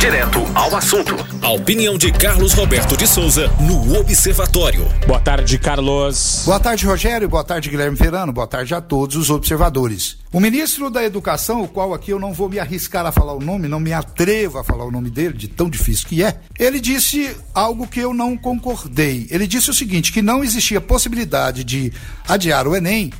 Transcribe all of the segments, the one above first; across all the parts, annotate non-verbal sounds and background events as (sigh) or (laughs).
Direto ao assunto. A opinião de Carlos Roberto de Souza no Observatório. Boa tarde, Carlos. Boa tarde, Rogério. Boa tarde, Guilherme Verano. Boa tarde a todos os observadores. O ministro da Educação, o qual aqui eu não vou me arriscar a falar o nome, não me atrevo a falar o nome dele, de tão difícil que é, ele disse algo que eu não concordei. Ele disse o seguinte: que não existia possibilidade de adiar o Enem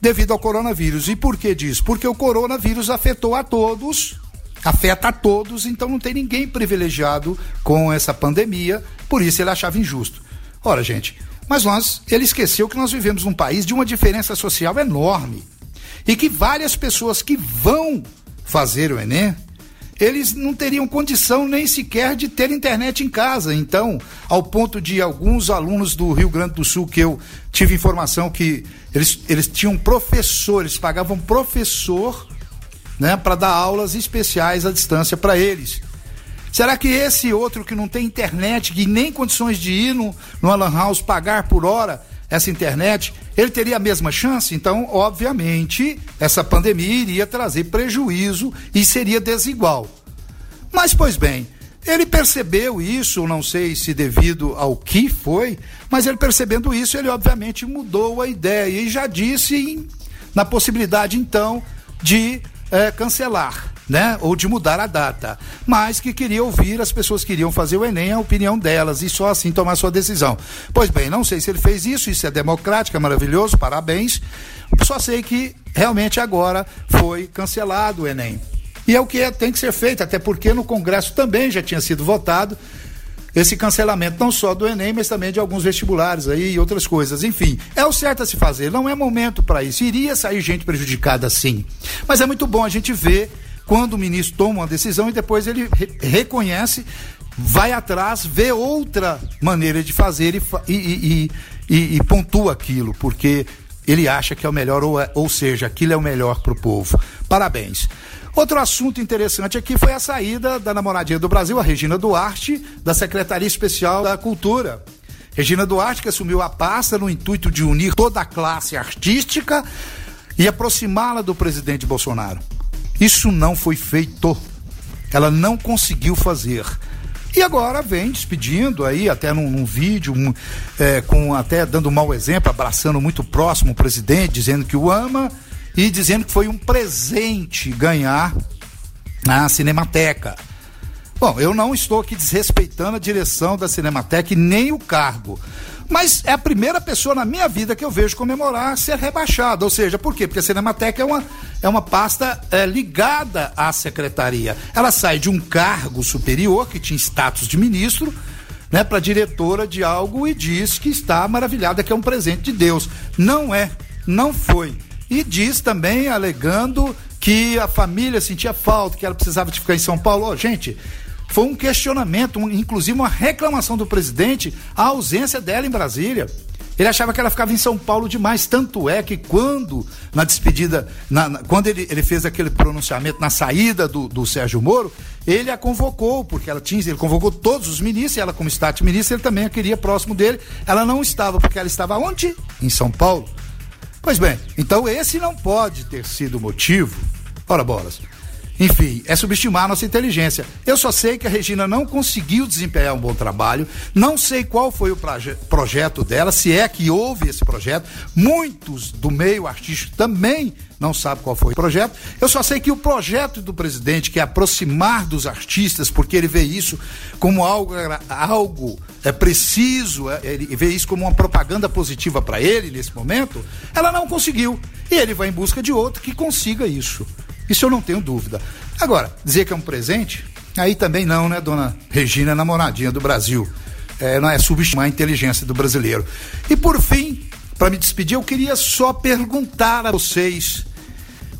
devido ao coronavírus. E por que disso? Porque o coronavírus afetou a todos afeta a todos, então não tem ninguém privilegiado com essa pandemia, por isso ele achava injusto. Ora, gente, mas nós, ele esqueceu que nós vivemos num país de uma diferença social enorme e que várias pessoas que vão fazer o Enem, eles não teriam condição nem sequer de ter internet em casa. Então, ao ponto de alguns alunos do Rio Grande do Sul que eu tive informação que eles, eles tinham professores, pagavam professor né, para dar aulas especiais à distância para eles. Será que esse outro que não tem internet, que nem condições de ir no, no Alan House pagar por hora essa internet, ele teria a mesma chance? Então, obviamente, essa pandemia iria trazer prejuízo e seria desigual. Mas, pois bem, ele percebeu isso, não sei se devido ao que foi, mas ele percebendo isso, ele obviamente mudou a ideia e já disse em, na possibilidade, então, de é, cancelar. Né? Ou de mudar a data. Mas que queria ouvir, as pessoas queriam fazer o Enem, a opinião delas, e só assim tomar sua decisão. Pois bem, não sei se ele fez isso, isso é democrático, é maravilhoso, parabéns. Só sei que realmente agora foi cancelado o Enem. E é o que é, tem que ser feito, até porque no Congresso também já tinha sido votado esse cancelamento não só do Enem, mas também de alguns vestibulares aí e outras coisas. Enfim, é o certo a se fazer, não é momento para isso. Iria sair gente prejudicada sim. Mas é muito bom a gente ver quando o ministro toma uma decisão e depois ele re reconhece, vai atrás, vê outra maneira de fazer e, e, e, e, pontua aquilo, porque ele acha que é o melhor, ou, é, ou seja, aquilo é o melhor para o povo. Parabéns. Outro assunto interessante aqui foi a saída da namoradinha do Brasil, a Regina Duarte, da Secretaria Especial da Cultura. Regina Duarte, que assumiu a pasta no intuito de unir toda a classe artística e aproximá-la do presidente Bolsonaro. Isso não foi feito. Ela não conseguiu fazer. E agora vem despedindo aí, até num, num vídeo, um, é, com até dando um mau exemplo, abraçando muito próximo o presidente, dizendo que o ama e dizendo que foi um presente ganhar a Cinemateca. Bom, eu não estou aqui desrespeitando a direção da Cinemateca e nem o cargo. Mas é a primeira pessoa na minha vida que eu vejo comemorar ser rebaixada. Ou seja, por quê? Porque a Cinemateca é uma, é uma pasta é, ligada à secretaria. Ela sai de um cargo superior, que tinha status de ministro, né, para diretora de algo e diz que está maravilhada, que é um presente de Deus. Não é, não foi. E diz também, alegando que a família sentia falta, que ela precisava de ficar em São Paulo. Oh, gente, foi um questionamento, um, inclusive uma reclamação do presidente, a ausência dela em Brasília. Ele achava que ela ficava em São Paulo demais, tanto é que quando, na despedida, na, na, quando ele, ele fez aquele pronunciamento na saída do, do Sérgio Moro, ele a convocou, porque ela tinha, ele convocou todos os ministros, e ela como Estado ministro, ele também a queria próximo dele. Ela não estava, porque ela estava onde? Em São Paulo. Pois bem, então esse não pode ter sido o motivo. Ora, bolas. Enfim, é subestimar a nossa inteligência. Eu só sei que a Regina não conseguiu desempenhar um bom trabalho, não sei qual foi o proje projeto dela, se é que houve esse projeto. Muitos do meio artístico também não sabem qual foi o projeto. Eu só sei que o projeto do presidente, que é aproximar dos artistas, porque ele vê isso como algo, algo é preciso, é, ele vê isso como uma propaganda positiva para ele nesse momento, ela não conseguiu. E ele vai em busca de outro que consiga isso. Isso eu não tenho dúvida. Agora, dizer que é um presente, aí também não, né, dona Regina, namoradinha do Brasil. É, não é subestimar a inteligência do brasileiro. E por fim, para me despedir, eu queria só perguntar a vocês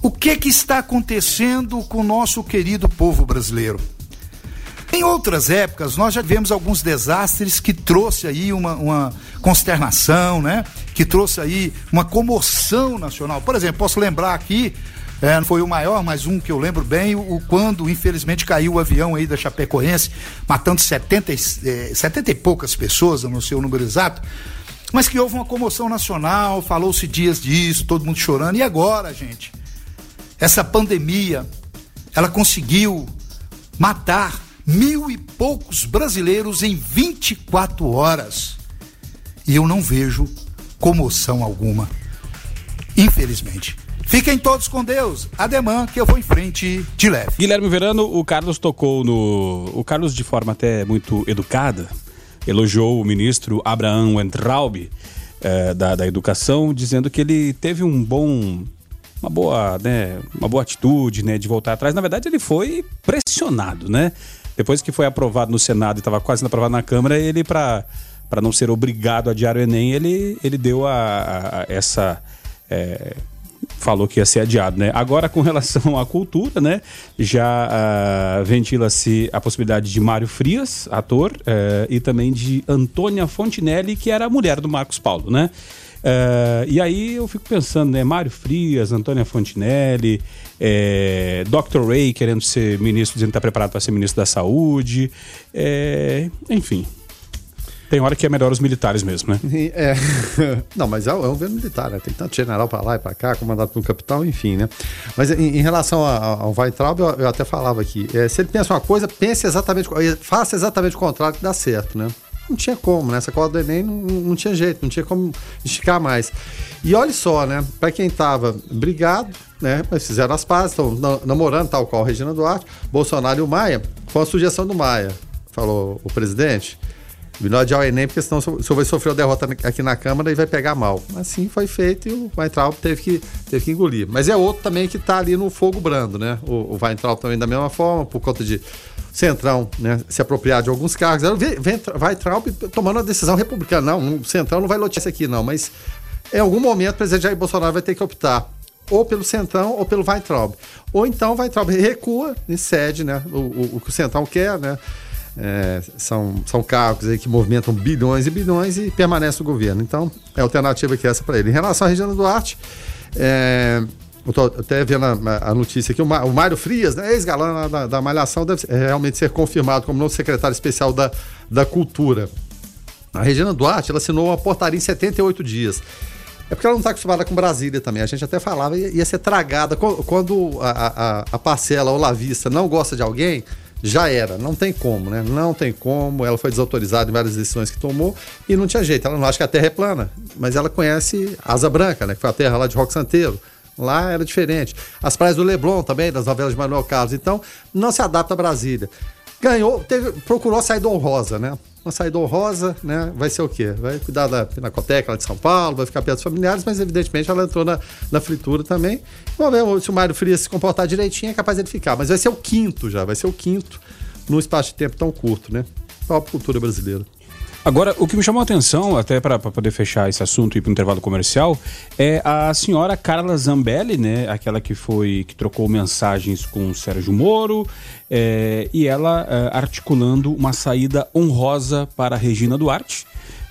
o que que está acontecendo com o nosso querido povo brasileiro. Em outras épocas, nós já tivemos alguns desastres que trouxe aí uma, uma consternação, né? Que trouxe aí uma comoção nacional. Por exemplo, posso lembrar aqui é, foi o maior, mas um que eu lembro bem, o, quando infelizmente caiu o avião aí da Chapecoense, matando 70, eh, 70 e poucas pessoas, não sei o número exato, mas que houve uma comoção nacional, falou-se dias disso, todo mundo chorando. E agora, gente? Essa pandemia, ela conseguiu matar mil e poucos brasileiros em 24 horas. E eu não vejo comoção alguma. Infelizmente. Fiquem todos com Deus. Ademã que eu vou em frente de leve. Guilherme Verano, o Carlos tocou no. O Carlos, de forma até muito educada, elogiou o ministro Abraham Weintraub eh, da, da Educação, dizendo que ele teve um bom uma boa, né, uma boa atitude, né, de voltar atrás. Na verdade, ele foi pressionado, né? Depois que foi aprovado no Senado e estava quase sendo aprovado na Câmara, ele para não ser obrigado a adiar o Enem, ele ele deu a, a, a essa é, falou que ia ser adiado, né? Agora, com relação à cultura, né? Já uh, ventila-se a possibilidade de Mário Frias, ator, uh, e também de Antônia Fontinelli, que era a mulher do Marcos Paulo, né? Uh, e aí eu fico pensando, né? Mário Frias, Antônia Fontinelli, é, Dr. Ray querendo ser ministro, dizendo que está preparado para ser ministro da Saúde, é, enfim. Tem hora que é melhor os militares mesmo, né? É. (laughs) Não, mas é, é um governo militar, né? Tem tanto general para lá e para cá, comandado por um capitão, enfim, né? Mas em, em relação ao Weintraub, eu, eu, até falava aqui, é, se ele pensa uma coisa, pense exatamente, faça exatamente o contrário que dá certo, né? não tinha como, né? Essa cola do Enem não, não tinha jeito, não tinha como esticar mais. E olha só, né? Para quem tava brigado, né? Mas fizeram as pazes, estão namorando, tal qual Regina Duarte, Bolsonaro e o Maia. Foi uma sugestão do Maia, falou o presidente. Melhor adiar o Enem, porque senão o senhor vai sofrer uma derrota aqui na Câmara e vai pegar mal. Assim foi feito e o Weintraub teve que, teve que engolir. Mas é outro também que está ali no fogo brando, né? O, o Weintraub também da mesma forma, por conta de Centrão né, se apropriar de alguns cargos. Trump tomando uma decisão republicana. Não, o Centrão não vai lotear isso aqui, não. Mas em algum momento o presidente Jair Bolsonaro vai ter que optar ou pelo Centrão ou pelo Weintraub. Ou então o Weintraub recua e cede né, o, o, o que o Centrão quer, né? É, são, são cargos aí que movimentam bilhões e bilhões e permanece no governo. Então, é a alternativa que é essa para ele. Em relação à Regina Duarte, é, eu tô até vendo a, a notícia aqui, o, o Mário Frias, né, ex-galã da, da, Malhação, deve é, realmente ser confirmado como novo secretário especial da, da Cultura. A Regina Duarte, ela assinou uma portaria em 78 dias. É porque ela não está acostumada com Brasília também. A gente até falava, ia, ia ser tragada. Quando a, a, a parcela ou lavista não gosta de alguém, já era. Não tem como, né? Não tem como. Ela foi desautorizada em várias decisões que tomou e não tinha jeito. Ela não acha que a terra é plana, mas ela conhece Asa Branca, né? Que foi a terra lá de Roque Santeiro. Lá era diferente. As praias do Leblon também, das novelas de Manuel Carlos. Então, não se adapta a Brasília. Ganhou, teve, procurou a saída honrosa, né? Uma saída honrosa, né? Vai ser o quê? Vai cuidar da Pinacoteca lá de São Paulo, vai ficar perto dos familiares, mas evidentemente ela entrou na, na fritura também. Vamos ver se o Mário Frias se comportar direitinho, é capaz de ficar. Mas vai ser o quinto já, vai ser o quinto num espaço de tempo tão curto, né? Própria cultura brasileira. Agora, o que me chamou a atenção, até para poder fechar esse assunto e ir para o intervalo comercial, é a senhora Carla Zambelli, né? Aquela que foi que trocou mensagens com o Sérgio Moro, é, e ela é, articulando uma saída honrosa para Regina Duarte,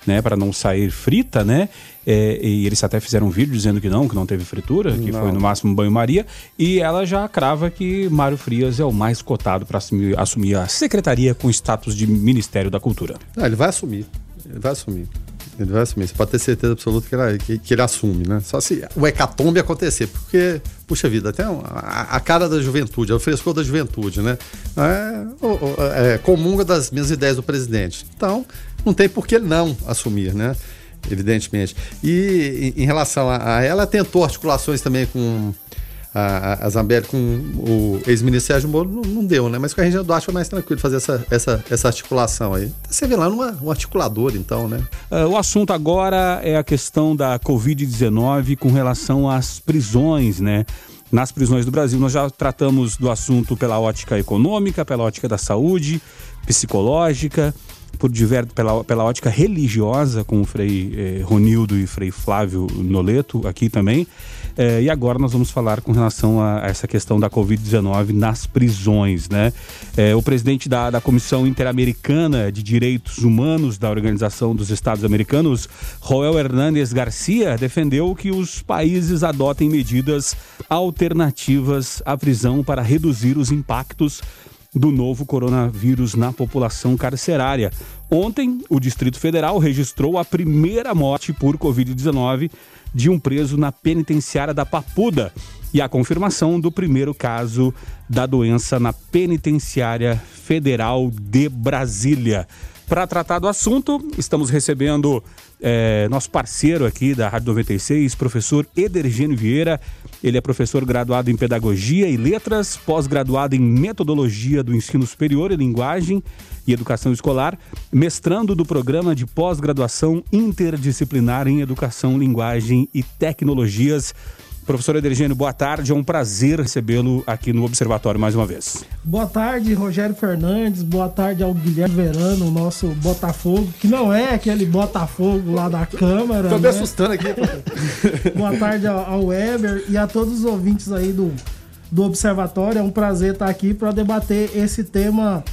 né? Para não sair frita, né? É, e eles até fizeram um vídeo dizendo que não, que não teve fritura, que não. foi no máximo banho-maria. E ela já crava que Mário Frias é o mais cotado para assumir, assumir, a secretaria com status de Ministério da Cultura. Não, ele vai assumir. Ele vai assumir. Ele vai assumir. Você pode ter certeza absoluta que ele, que, que ele assume, né? Só se o hecatombe acontecer. Porque, puxa vida, até a, a cara da juventude, é o frescor da juventude, né? É, é, comunga das minhas ideias do presidente. Então, não tem por que não assumir, né? Evidentemente. E em, relação a, a, ela, tentou articulações também com a, a Zambelli, com o ex-ministro Sérgio Moro, não, não, deu, né? Mas com a Regina Duarte foi mais tranquilo fazer essa, essa, essa articulação aí. Você vê lá numa, um articulador, então, né? Uh, o assunto agora é a questão da Covid-19 com relação às prisões, né? nas prisões do Brasil. Nós já tratamos do assunto pela ótica econômica, pela ótica da saúde, psicológica, por diverso, pela, pela ótica religiosa, com o Frei eh, Ronildo e Frei Flávio Noleto aqui também. Eh, e agora nós vamos falar com relação a, a essa questão da Covid-19 nas prisões. Né? Eh, o presidente da, da Comissão Interamericana de Direitos Humanos da Organização dos Estados Americanos, Joel Hernández Garcia, defendeu que os países adotem medidas alternativas à prisão para reduzir os impactos do novo coronavírus na população carcerária. Ontem, o Distrito Federal registrou a primeira morte por Covid-19 de um preso na penitenciária da Papuda. e a confirmação do primeiro caso da doença na Penitenciária Federal de Brasília. Para tratar do assunto, estamos recebendo é, nosso parceiro aqui da Rádio 96, professor Edergênio Vieira. Ele é professor graduado em Pedagogia e Letras, pós-graduado em Metodologia do Ensino Superior e Linguagem e Educação Escolar, mestrando do Programa de Pós-Graduação Interdisciplinar em Educação, Linguagem e Tecnologias Professor Edergênio, boa tarde. É um prazer recebê-lo aqui no Observatório mais uma vez. Boa tarde, Rogério Fernandes. Boa tarde ao Guilherme Verano, nosso Botafogo, que não é aquele Botafogo lá da Câmara. Tô me né? assustando aqui. (laughs) boa tarde ao Weber e a todos os ouvintes aí do, do Observatório. É um prazer estar aqui para debater esse tema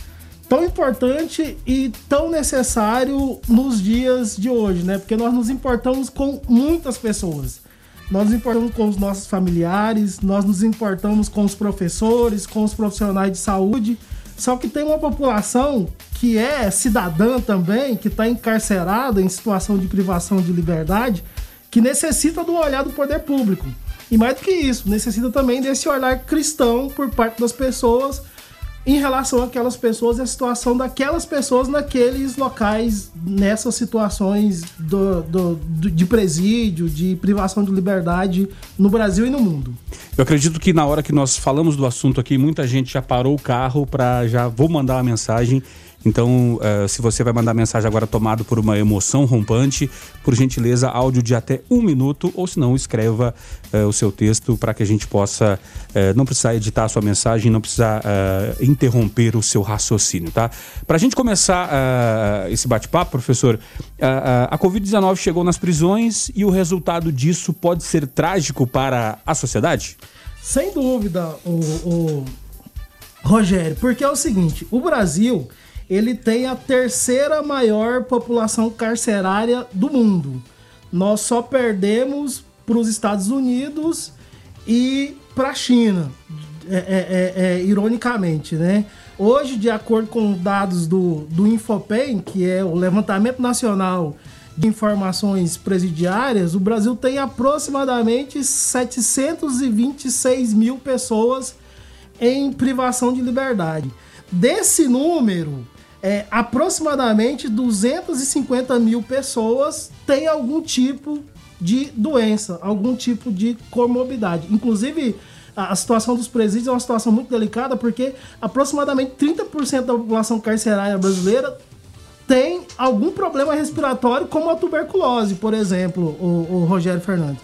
tão importante e tão necessário nos dias de hoje, né? Porque nós nos importamos com muitas pessoas. Nós nos importamos com os nossos familiares, nós nos importamos com os professores, com os profissionais de saúde. Só que tem uma população que é cidadã também, que está encarcerada em situação de privação de liberdade, que necessita do olhar do poder público. E mais do que isso, necessita também desse olhar cristão por parte das pessoas em relação àquelas pessoas e a situação daquelas pessoas naqueles locais, nessas situações do, do, do, de presídio, de privação de liberdade no Brasil e no mundo. Eu acredito que na hora que nós falamos do assunto aqui, muita gente já parou o carro para já vou mandar uma mensagem então, uh, se você vai mandar mensagem agora tomado por uma emoção rompante, por gentileza, áudio de até um minuto, ou se não, escreva uh, o seu texto para que a gente possa uh, não precisar editar a sua mensagem, não precisar interromper o seu raciocínio, tá? Para a gente começar esse bate-papo, professor, a Covid-19 chegou nas prisões e o resultado disso pode ser trágico para a sociedade? Sem dúvida, o, o... Rogério, porque é o seguinte, o Brasil ele tem a terceira maior população carcerária do mundo. Nós só perdemos para os Estados Unidos e para a China, é, é, é, é, ironicamente, né? Hoje, de acordo com dados do, do Infopen, que é o levantamento nacional de informações presidiárias, o Brasil tem aproximadamente 726 mil pessoas em privação de liberdade. Desse número, é, aproximadamente 250 mil pessoas têm algum tipo de doença, algum tipo de comorbidade. Inclusive, a, situação dos presídios é uma situação muito delicada porque aproximadamente 30% da população carcerária brasileira tem algum problema respiratório, como a tuberculose, por exemplo, o, o Rogério Fernandes.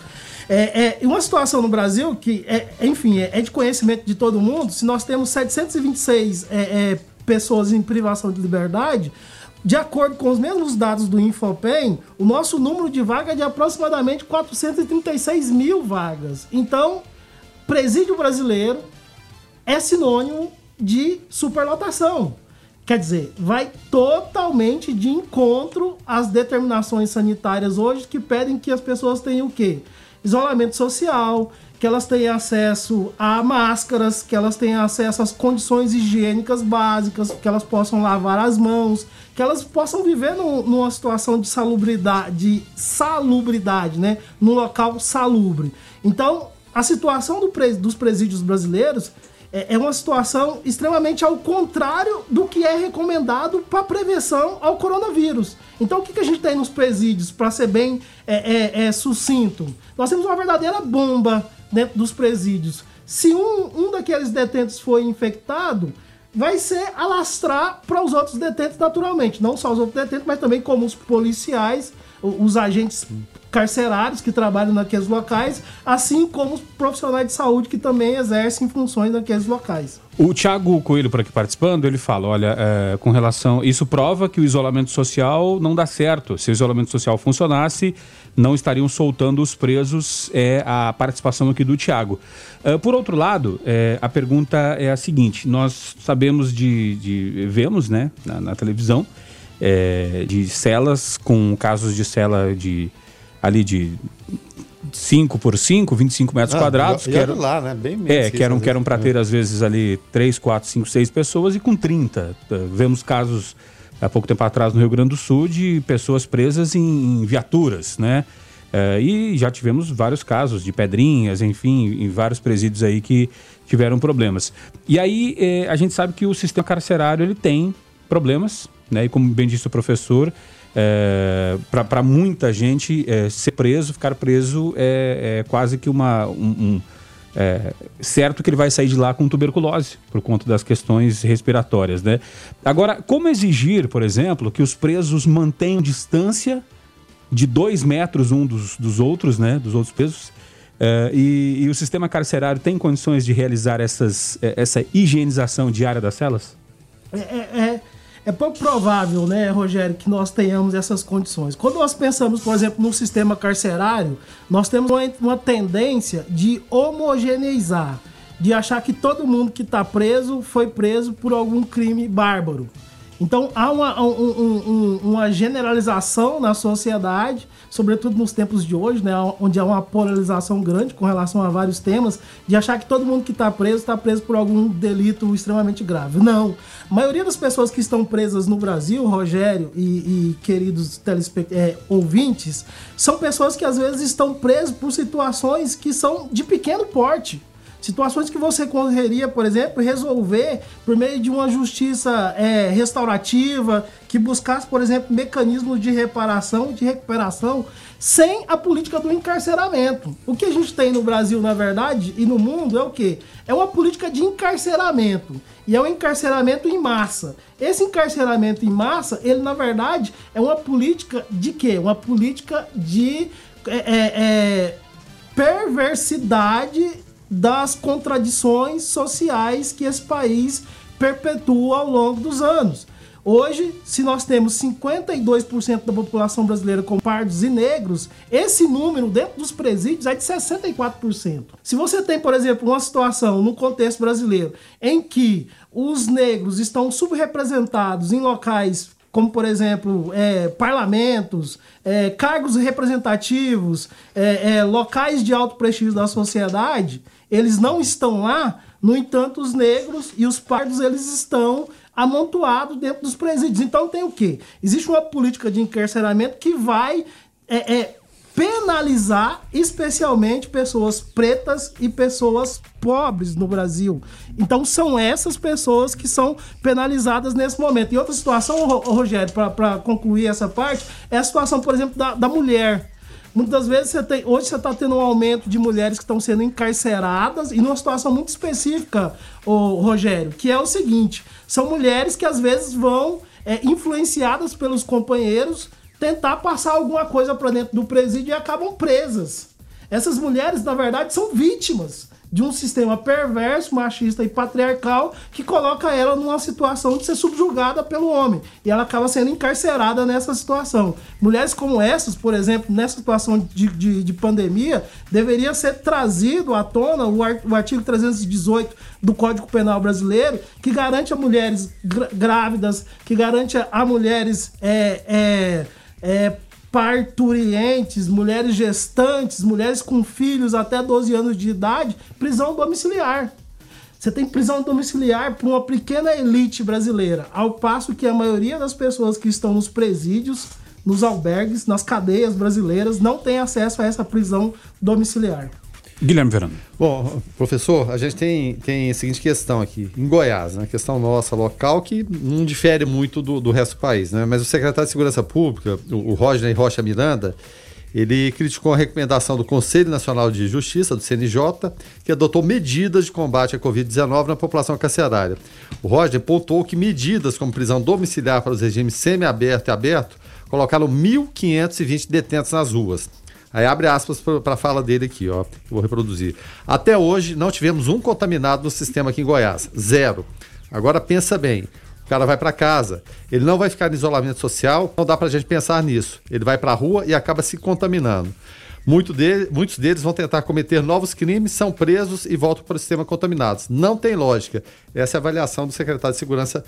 É, é, uma situação no Brasil que, é, enfim, é, é, de conhecimento de todo mundo. Se nós temos 726 é, é pessoas em privação de liberdade, de acordo com os mesmos dados do Infopen, o nosso número de vagas é de aproximadamente 436 mil vagas. Então, presídio brasileiro é sinônimo de superlotação. Quer dizer, vai totalmente de encontro às determinações sanitárias hoje que pedem que as pessoas tenham o quê? Isolamento social, que elas tenham acesso a máscaras, que elas tenham acesso às condições higiênicas básicas, que elas possam lavar as mãos, que elas possam viver no, numa situação de salubridade, de salubridade, né? No local salubre. Então, a situação do dos presídios brasileiros é, é uma situação extremamente ao contrário do que é recomendado para prevenção ao coronavírus. Então, o que, que a gente tem nos presídios, para ser bem é, é, é, sucinto? Nós temos uma verdadeira bomba dentro dos presídios. Se um, um daqueles detentos for infectado, vai ser alastrar para os outros detentos naturalmente. Não só os outros detentos, mas também como os policiais, os agentes carcerários que trabalham naqueles locais, assim como os profissionais de saúde que também exercem funções naqueles locais. O Tiago Coelho, por aqui participando, ele fala: olha, é, com relação. Isso prova que o isolamento social não dá certo. Se o isolamento social funcionasse, não estariam soltando os presos. É a participação aqui do Tiago. É, por outro lado, é, a pergunta é a seguinte: nós sabemos de. de vemos, né, na, na televisão, é, de celas com casos de cela de ali de 5 por 5, 25 metros ah, quadrados. E, que eram, lá, né? Bem É, que eram, que eram para ter, às vezes, ali 3, 4, 5, 6 pessoas e com 30. Vemos casos há pouco tempo atrás no Rio Grande do Sul de pessoas presas em, em viaturas, né? Uh, e já tivemos vários casos de pedrinhas, enfim, em vários presídios aí que tiveram problemas. E aí eh, a gente sabe que o sistema carcerário ele tem problemas, né? E como bem disse o professor, é, para muita gente é, ser preso, ficar preso é, é quase que uma. Um, um, é, certo que ele vai sair de lá com tuberculose, por conta das questões respiratórias. Né? Agora, como exigir, por exemplo, que os presos mantenham distância de dois metros um dos, dos outros, né? Dos outros presos. É, e, e, o sistema carcerário tem condições de realizar essas, essa higienização diária das celas? É, é, é pouco provável, né, Rogério, que nós tenhamos essas condições. Quando nós pensamos, por exemplo, no sistema carcerário, nós temos uma, uma tendência de homogeneizar, de achar que todo mundo que está preso foi preso por algum crime bárbaro. Então há uma, um, um, uma generalização na sociedade, sobretudo nos tempos de hoje, né, onde há uma polarização grande com relação a vários temas, de achar que todo mundo que está preso está preso por algum delito extremamente grave. Não. A maioria das pessoas que estão presas no Brasil, Rogério e, e queridos é, ouvintes, são pessoas que às vezes estão presas por situações que são de pequeno porte. Situações que você correria, por exemplo, resolver por meio de uma justiça é, restaurativa, que buscasse, por exemplo, mecanismos de reparação, de recuperação, sem a política do encarceramento. O que a gente tem no Brasil, na verdade, e no mundo é o quê? É uma política de encarceramento. E é um encarceramento em massa. Esse encarceramento em massa, ele, na verdade, é uma política de quê? Uma política de é, é, é perversidade das contradições sociais que esse país perpetua ao longo dos anos. Hoje, se nós temos 52% da população brasileira com pardos e negros, esse número dentro dos presídios é de 64%. Se você tem, por exemplo, uma situação no contexto brasileiro em que os negros estão subrepresentados em locais como por exemplo é, parlamentos, é, cargos representativos, é, é locais de alto prestígio da sociedade, eles não estão lá, no entanto, os negros e os pardos eles estão amontoados dentro dos presídios. Então tem o quê? Existe uma política de encarceramento que vai é, é, penalizar especialmente pessoas pretas e pessoas pobres no Brasil. Então são essas pessoas que são penalizadas nesse momento. E outra situação, Rogério, para concluir essa parte, é a situação, por exemplo, da, da mulher. Muitas vezes você tem. Hoje você está tendo um aumento de mulheres que estão sendo encarceradas e numa situação muito específica, o Rogério, que é o seguinte: são mulheres que às vezes vão é, influenciadas pelos companheiros tentar passar alguma coisa para dentro do presídio e acabam presas. Essas mulheres, na verdade, são vítimas de um sistema perverso, machista e patriarcal que coloca ela numa situação de ser subjugada pelo homem. E ela acaba sendo encarcerada nessa situação. Mulheres como essas, por exemplo, nessa situação de, de, de pandemia, deveria ser trazido à tona o, artigo 318 do Código Penal Brasileiro, que garante a mulheres grávidas, que garante a mulheres é, é, é, parturientes, mulheres gestantes, mulheres com filhos até 12 anos de idade, prisão domiciliar. Você tem prisão domiciliar para uma pequena elite brasileira, ao passo que a maioria das pessoas que estão nos presídios, nos albergues, nas cadeias brasileiras, não tem acesso a essa prisão domiciliar. Guilherme Verano. Bom, professor, a gente tem, tem a seguinte questão aqui. Em Goiás, né? Questão nossa local que não difere muito do, do resto do país, né? Mas o secretário de Segurança Pública, o, o Roger Rocha Miranda, ele criticou a recomendação do Conselho Nacional de Justiça, do CNJ, que adotou medidas de combate à Covid-19 na população carcerária. O Roger pontuou que medidas como prisão domiciliar para os regimes semi-aberto e aberto colocaram 1.520 detentos nas ruas. Aí abre aspas para a fala dele aqui, ó. Vou reproduzir. Até hoje não tivemos um contaminado no sistema aqui em Goiás. Zero. Agora pensa bem. O cara vai para casa, ele não vai ficar em isolamento social, não dá para a gente pensar nisso. Ele vai para a rua e acaba se contaminando. Muito dele, muitos deles vão tentar cometer novos crimes, são presos e voltam para o sistema contaminados. Não tem lógica. Essa é a avaliação do secretário de Segurança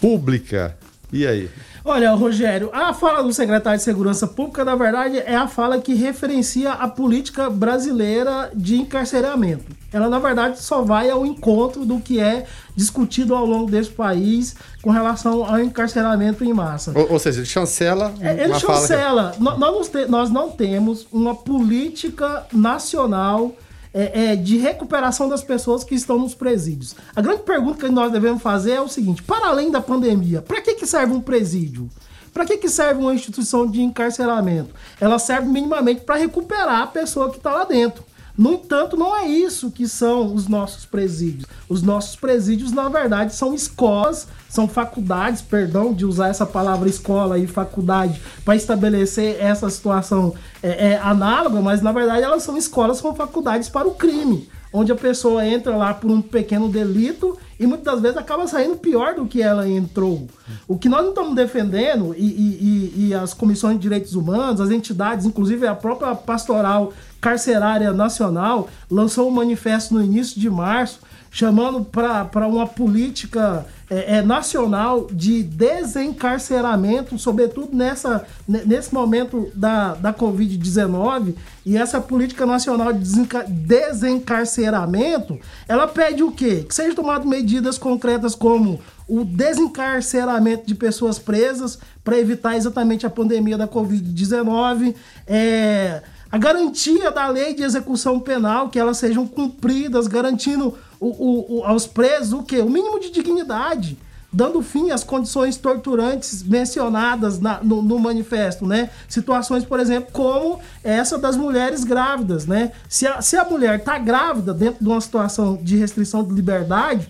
Pública E aí? Olha, Rogério, a fala do secretário de Segurança Pública, na verdade, é a fala que referencia a política brasileira de encarceramento. Ela, na verdade, só vai ao encontro do que é discutido ao longo desse país com relação ao encarceramento em massa. Ou, ou seja, ele chancela. É, ele chancela. Que... Nós, nós não temos uma política nacional é, é, de recuperação das pessoas que estão nos presídios. A grande pergunta que nós devemos fazer é o seguinte: para além da pandemia, para que, que serve um presídio? Para que, que serve uma instituição de encarceramento? Ela serve minimamente para recuperar a pessoa que está lá dentro. No entanto, não é isso que são os nossos presídios. Os nossos presídios, na verdade, são escolas, são faculdades, perdão de usar essa palavra escola e faculdade para estabelecer essa situação é, é, análoga, mas na verdade elas são escolas, são faculdades para o crime onde a pessoa entra lá por um pequeno delito e muitas vezes acaba saindo pior do que ela entrou. O que nós não estamos defendendo, e, e, e, as comissões de direitos humanos, as entidades, inclusive a própria pastoral carcerária nacional, lançou um manifesto no início de março chamando para uma política é, é, nacional de desencarceramento, sobretudo nessa, nesse momento da, da Covid-19. E essa política nacional de desencarceramento, ela pede o quê? Que sejam tomadas medidas concretas como o desencarceramento de pessoas presas para evitar exatamente a pandemia da Covid-19. É, a garantia da lei de execução penal, que elas sejam cumpridas, garantindo o, o, o, aos presos o quê? O mínimo de dignidade, dando fim às condições torturantes mencionadas na, no, no, manifesto, né? Situações, por exemplo, como essa das mulheres grávidas, né? Se a, se a mulher está grávida dentro de uma situação de restrição de liberdade,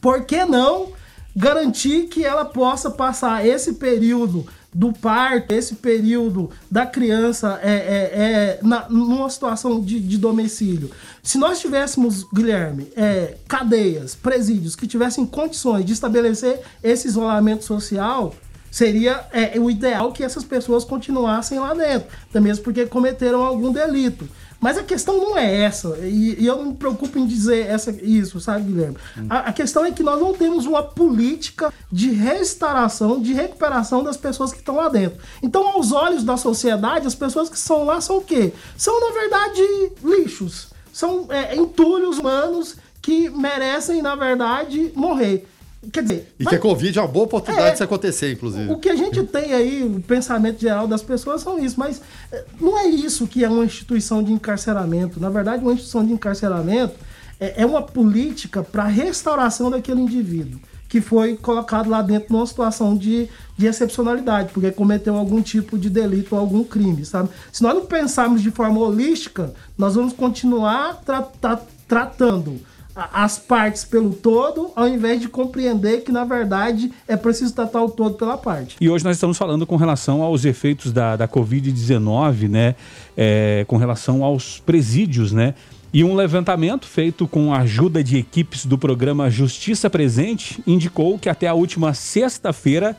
por que não garantir que ela possa passar esse período do parto, esse período da criança é, é, é na, numa situação de, de, domicílio. Se nós tivéssemos, Guilherme, é, cadeias, presídios que tivessem condições de estabelecer esse isolamento social, seria é, o ideal que essas pessoas continuassem lá dentro, até mesmo porque cometeram algum delito. Mas a questão não é essa, e, e eu não me preocupo em dizer essa, isso, sabe, Guilherme? Hum. A, a, questão é que nós não temos uma política de restauração, de recuperação das pessoas que estão lá dentro. Então, aos olhos da sociedade, as pessoas que são lá são o quê? São, na verdade, lixos. São é, entulhos humanos que merecem, na verdade, morrer. Quer dizer. E mas, que a Covid é uma boa oportunidade é, de isso acontecer, inclusive. O que a gente tem aí, o pensamento geral das pessoas são isso, mas eh, não é isso que é uma instituição de encarceramento. Na verdade, uma instituição de encarceramento é, é uma política para a restauração daquele indivíduo que foi colocado lá dentro numa situação de, de excepcionalidade, porque cometeu algum tipo de delito ou algum crime, sabe? Se nós não pensarmos de forma holística, nós vamos continuar tra tra tratando as partes pelo todo, ao invés de compreender que, na verdade, é preciso tratar o todo pela parte. E hoje nós estamos falando com relação aos efeitos da, da Covid-19, né? É, com relação aos presídios, né? E um levantamento feito com a ajuda de equipes do programa Justiça Presente indicou que até a última sexta-feira,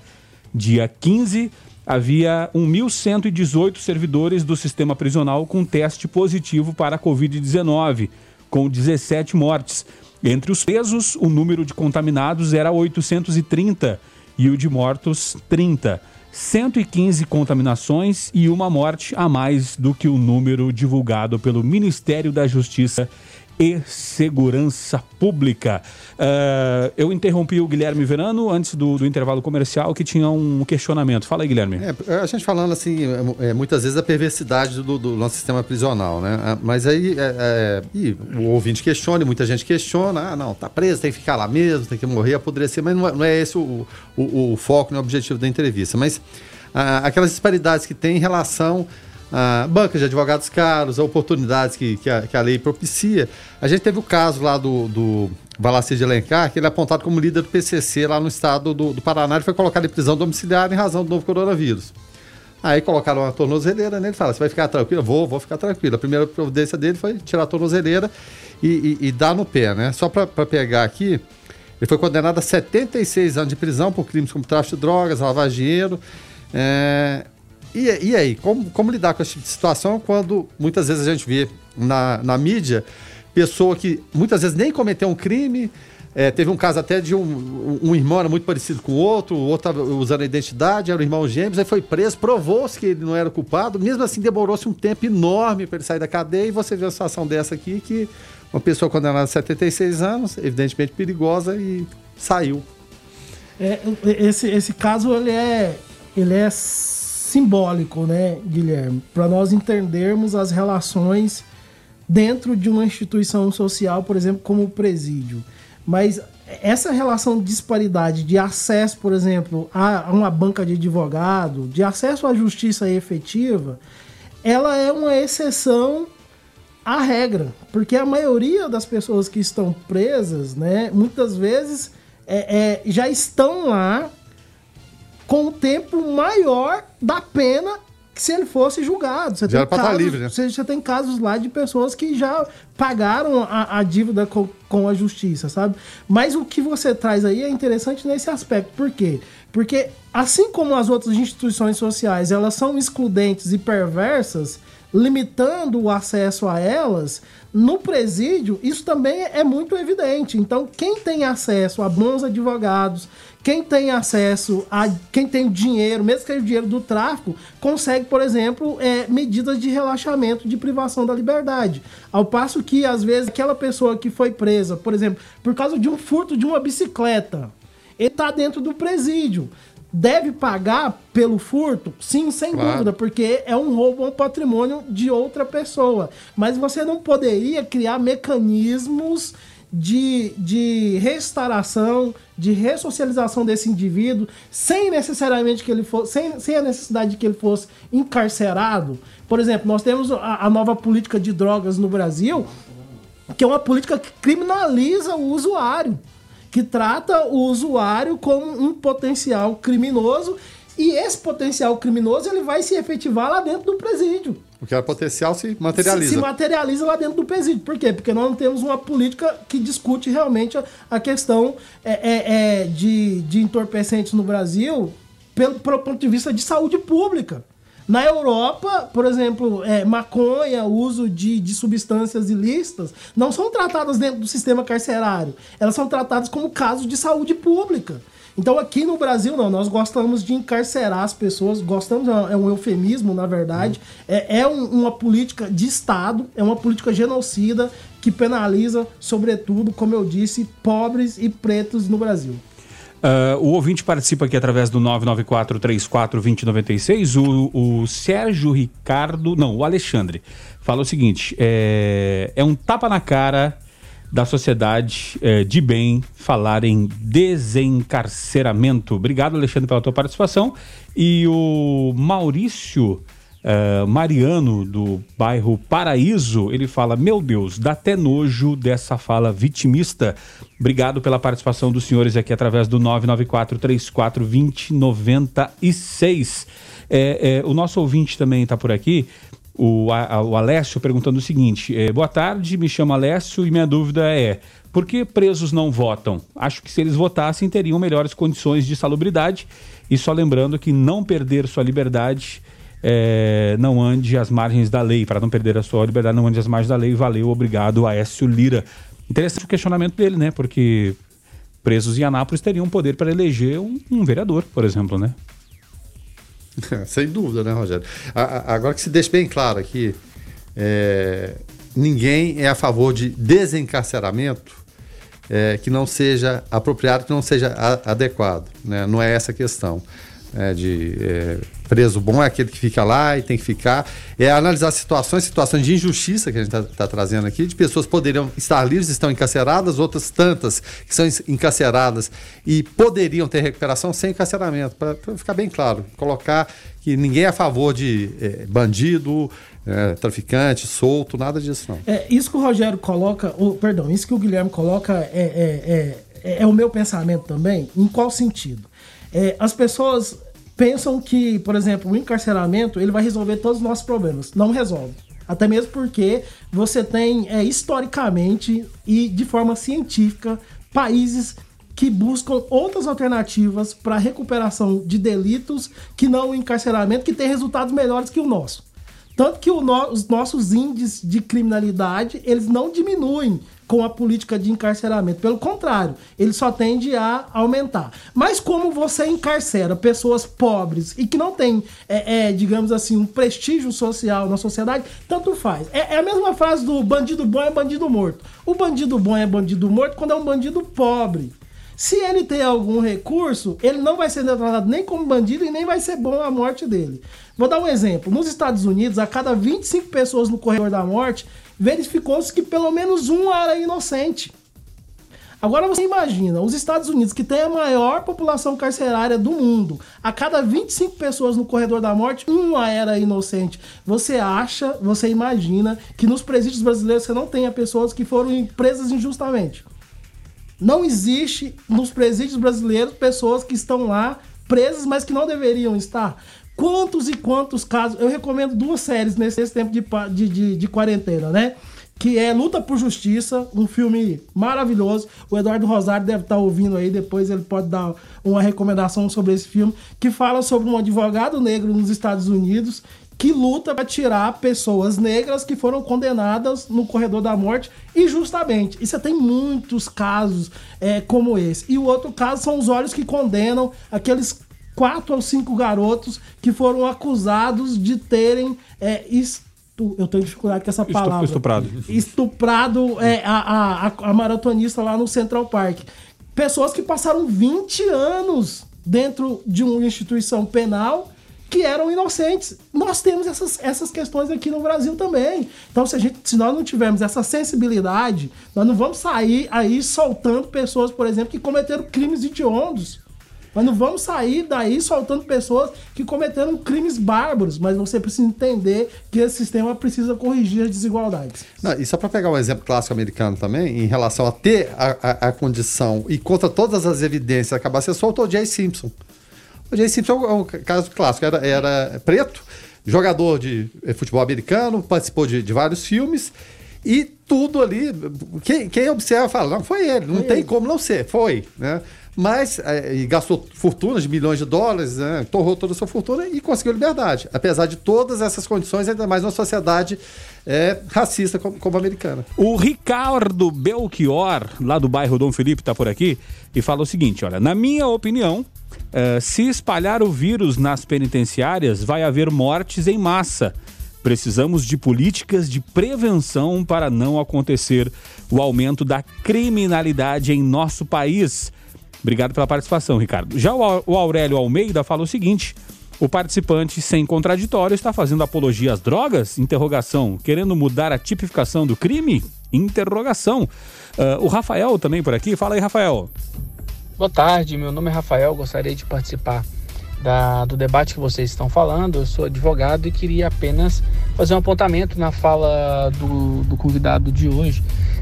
dia 15, havia 1.118 servidores do sistema prisional com teste positivo para a Covid-19 com 17 mortes. Entre os presos, o número de contaminados era 830 e o de mortos 30. 115 contaminações e uma morte a mais do que o número divulgado pelo Ministério da Justiça e Segurança Pública. Uh, eu interrompi o Guilherme Verano antes do, do, intervalo comercial que tinha um questionamento. Fala aí, Guilherme. É, a gente falando assim, é, é muitas vezes a perversidade do, do, nosso sistema prisional, né? Ah, mas aí é, é, o ouvinte questiona, muita gente questiona, ah, não, tá preso, tem que ficar lá mesmo, tem que morrer, apodrecer, mas não é, não é esse o, o, o foco, o objetivo da entrevista. Mas ah, aquelas disparidades que tem em relação a bancas de advogados caros, oportunidades que, que, a, que a lei propicia. A gente teve o caso lá do, do Valacir de Alencar, que ele é apontado como líder do PCC lá no estado do, do Paraná, e foi colocado em prisão domiciliar em razão do novo coronavírus. Aí colocaram uma tornozeleira nele e fala: Você vai ficar tranquilo? Vou, vou ficar tranquilo. A primeira providência dele foi tirar a tornozeleira e, e, e dar no pé, né? Só para pegar aqui, ele foi condenado a 76 anos de prisão por crimes como tráfico de drogas, de dinheiro. É, e, e aí, como, como lidar com essa tipo situação quando muitas vezes a gente vê na, na mídia pessoa que muitas vezes nem cometeu um crime, É, teve um caso até de um, um irmão era muito parecido com o outro, o outro estava usando a identidade, era o irmão gêmeos, aí foi preso, provou-se que ele não era culpado, mesmo assim demorou-se um tempo enorme para ele sair da cadeia, e você vê uma situação dessa aqui, que uma pessoa condenada a 76 anos, evidentemente perigosa, e saiu. É, esse, esse caso, ele é, ele é simbólico, né, Guilherme? Para nós entendermos as relações dentro de uma instituição social, por exemplo, como o presídio. Mas essa relação de disparidade de acesso, por exemplo, a uma banca de advogado, de acesso à justiça efetiva, ela é uma exceção à regra, porque a maioria das pessoas que estão presas, né, muitas vezes é, é, já estão lá com um tempo maior da pena que se ele fosse julgado. Você Já tem estar casos, livre, né? Você já tem casos lá de pessoas que já pagaram a, a dívida com, com a justiça, sabe? Mas o que você traz aí é interessante nesse aspecto. Por quê? Porque assim como as outras instituições sociais, elas são excludentes e perversas, limitando o acesso a elas, no presídio isso também é muito evidente. Então, quem tem acesso a bons advogados, quem tem acesso a quem tem dinheiro, mesmo que seja o dinheiro do tráfico, consegue, por exemplo, é, medidas de relaxamento de privação da liberdade. Ao passo que, às vezes, aquela pessoa que foi presa, por exemplo, por causa de um furto de uma bicicleta, ele está dentro do presídio. Deve pagar pelo furto? Sim, sem Claro. dúvida, porque é um roubo ao patrimônio de outra pessoa. Mas você não poderia criar mecanismos de, de restauração, de ressocialização desse indivíduo, sem necessariamente que ele fosse, sem, sem a necessidade de que ele fosse encarcerado. Por exemplo, nós temos a, a nova política de drogas no Brasil, que é uma política que criminaliza o usuário, que trata o usuário como um potencial criminoso e esse potencial criminoso ele vai se efetivar lá dentro do presídio. O potencial se Se, materializa. se materializa lá dentro do presídio. Por quê? Porque nós não temos uma política que discute realmente a, a questão é, é, é, de, de entorpecentes no Brasil pelo, pelo ponto de vista de saúde pública. Na Europa, por exemplo, é, maconha, uso de, de substâncias ilícitas, não são tratadas dentro do sistema carcerário. Elas são tratadas como casos de saúde pública. Então aqui no Brasil não, nós gostamos de encarcerar as pessoas, gostamos, é um eufemismo na verdade, é, é um- uma política de Estado, é uma política genocida que penaliza, sobretudo, como eu disse, pobres e pretos no Brasil. Ah, o ouvinte participa aqui através do 994-34-2096. O, o Sérgio Ricardo. Não, o Alexandre. Fala o seguinte: é, é um tapa na cara da sociedade é, de bem falar em desencarceramento. Obrigado, Alexandre, pela tua participação. E o Maurício. eh, Mariano, do bairro Paraíso, ele fala: Meu Deus, dá até nojo dessa fala vitimista. Obrigado pela participação dos senhores aqui através do 994-34-2096. É, é, o nosso ouvinte também está por aqui, o, a- o Alessio, perguntando o seguinte: é, Boa tarde, me chamo Alessio e minha dúvida é. Por que presos não votam? Acho que se eles votassem, teriam melhores condições de salubridade. E só lembrando que não perder sua liberdade é, não ande às margens da lei. Para não perder a sua liberdade, não ande às margens da lei. Valeu, obrigado, Aécio Lira. Interessante o questionamento dele, né? Porque presos em Anápolis teriam poder para eleger um, um vereador, por exemplo, né? (laughs) Sem dúvida, né, Rogério? A- a- Agora que se deixe bem claro aqui, é, ninguém é a favor de desencarceramento é, que não seja apropriado, que não seja a- adequado. Né? Não é essa a questão. É, de preso bom é aquele que fica lá e tem que ficar. É analisar situações, situações de injustiça que a gente está trazendo aqui, de pessoas poderiam estar livres, estão encarceradas, outras tantas que são en- encarceradas e poderiam ter recuperação sem encarceramento. Para ficar bem claro, colocar que ninguém é a favor de é, bandido, é, traficante, solto, nada disso não. É, isso que o Rogério coloca, o, perdão, isso que o Guilherme coloca é, é, é, é o meu pensamento também. Em qual sentido? É, as pessoas pensam que, por exemplo, o encarceramento ele vai resolver todos os nossos problemas. Não resolve. Até mesmo porque você tem, é, historicamente e de forma científica, países que buscam outras alternativas para recuperação de delitos que não o encarceramento, que tem resultados melhores que o nosso. Tanto que o no- os nossos índices de criminalidade, eles não diminuem com a política de encarceramento. Pelo contrário, ele só tende a aumentar. Mas como você encarcera pessoas pobres e que não têm, é, é, digamos assim, um prestígio social na sociedade, tanto faz. É, é, a mesma frase do bandido bom é bandido morto. O bandido bom é bandido morto quando é um bandido pobre. Se ele tem algum recurso, ele não vai ser tratado nem como bandido e nem vai ser bom a morte dele. Vou dar um exemplo. Nos Estados Unidos, a cada 25 pessoas no corredor da morte, verificou-se que pelo menos um era inocente. Agora você imagina, os Estados Unidos, que tem a maior população carcerária do mundo, a cada 25 pessoas no corredor da morte, uma era inocente. Você acha, você imagina que nos presídios brasileiros você não tenha pessoas que foram presas injustamente. Não existe nos presídios brasileiros pessoas que estão lá presas, mas que não deveriam estar. Quantos e quantos casos. Eu recomendo duas séries nesse, nesse tempo de, de, de, de quarentena, né? que é Luta por Justiça, um filme maravilhoso. O Eduardo Rosário deve estar ouvindo aí, depois ele pode dar uma recomendação sobre esse filme, que fala sobre um advogado negro nos Estados Unidos que luta para tirar pessoas negras que foram condenadas no corredor da morte injustamente. E você tem muitos casos é, como esse. E o outro caso são os olhos que condenam aqueles quatro ou cinco garotos que foram acusados de terem é, eu tenho dificuldade com essa palavra. Estuprado. Estuprado é, a, a, a maratonista lá no Central Park. Pessoas que passaram 20 anos dentro de uma instituição penal que eram inocentes. Nós temos essas, essas questões aqui no Brasil também. Então, se, a gente, se nós não tivermos essa sensibilidade, nós não vamos sair aí soltando pessoas, por exemplo, que cometeram crimes hediondos. Nós não vamos sair daí soltando pessoas que cometeram crimes bárbaros, mas você precisa entender que esse sistema precisa corrigir as desigualdades. Não, e só para pegar um exemplo clássico americano também, em relação a ter a, a, a condição e contra todas as evidências acabar, você soltou o Jay Simpson. O Jay Simpson é um caso clássico, era, era preto, jogador de eh, futebol americano, participou de, de vários filmes e tudo ali. Quem, quem observa fala, não, foi ele, não foi tem ele. como não ser, foi, né? Mas é, gastou fortunas de milhões de dólares, né? torrou toda a sua fortuna e conseguiu liberdade. Apesar de todas essas condições, ainda mais numa sociedade é, racista como, como a americana. O Ricardo Belchior, lá do bairro Dom Felipe, está por aqui e fala o seguinte: olha, na minha opinião, Uh, se espalhar o vírus nas penitenciárias, vai haver mortes em massa. Precisamos de políticas de prevenção para não acontecer o aumento da criminalidade em nosso país. Obrigado pela participação, Ricardo. Já o Aurélio Almeida fala o seguinte: o participante sem contraditório está fazendo apologia às drogas? Interrogação. Querendo mudar a tipificação do crime? Interrogação. Uh, o Rafael também por aqui. Fala aí, Rafael. Boa tarde, meu nome é Rafael, gostaria de participar da, do debate que vocês estão falando. Eu sou advogado e queria apenas fazer um apontamento na fala do, do convidado de hoje.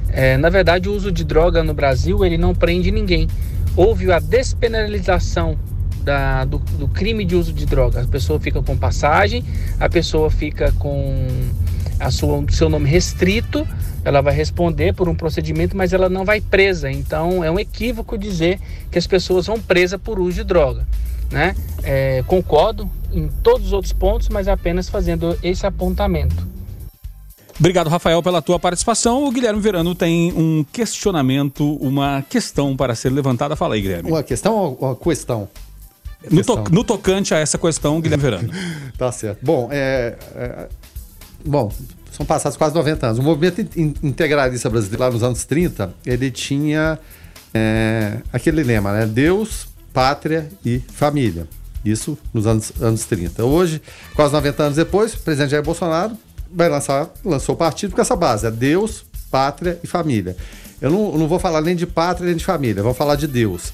É, na verdade, o uso de droga no Brasil ele não prende ninguém. Houve a despenalização da, do, do crime de uso de droga. A pessoa fica com passagem, a pessoa fica com a sua, seu nome restrito ela vai responder por um procedimento, mas ela não vai presa. Então é um equívoco dizer que as pessoas vão presas por uso de droga. Né? É, concordo em todos os outros pontos, mas apenas fazendo esse apontamento. Obrigado, Rafael, pela tua participação. O Guilherme Verano tem um questionamento, uma questão para ser levantada. Fala aí, Guilherme. Uma questão ou uma questão? No, to, no, tocante a essa questão, Guilherme Verano. (laughs) tá certo. Bom, é, é, bom, são passados quase 90 anos. O movimento integralista brasileiro, lá nos anos 30, ele tinha é, aquele lema, né? Deus, pátria e família. Isso nos anos, anos 30. Hoje, quase 90 anos depois, o presidente Jair Bolsonaro vai lançar, lançou o partido com essa base: é Deus, pátria e família. Eu não, não vou falar nem de pátria nem de família, vou falar de Deus.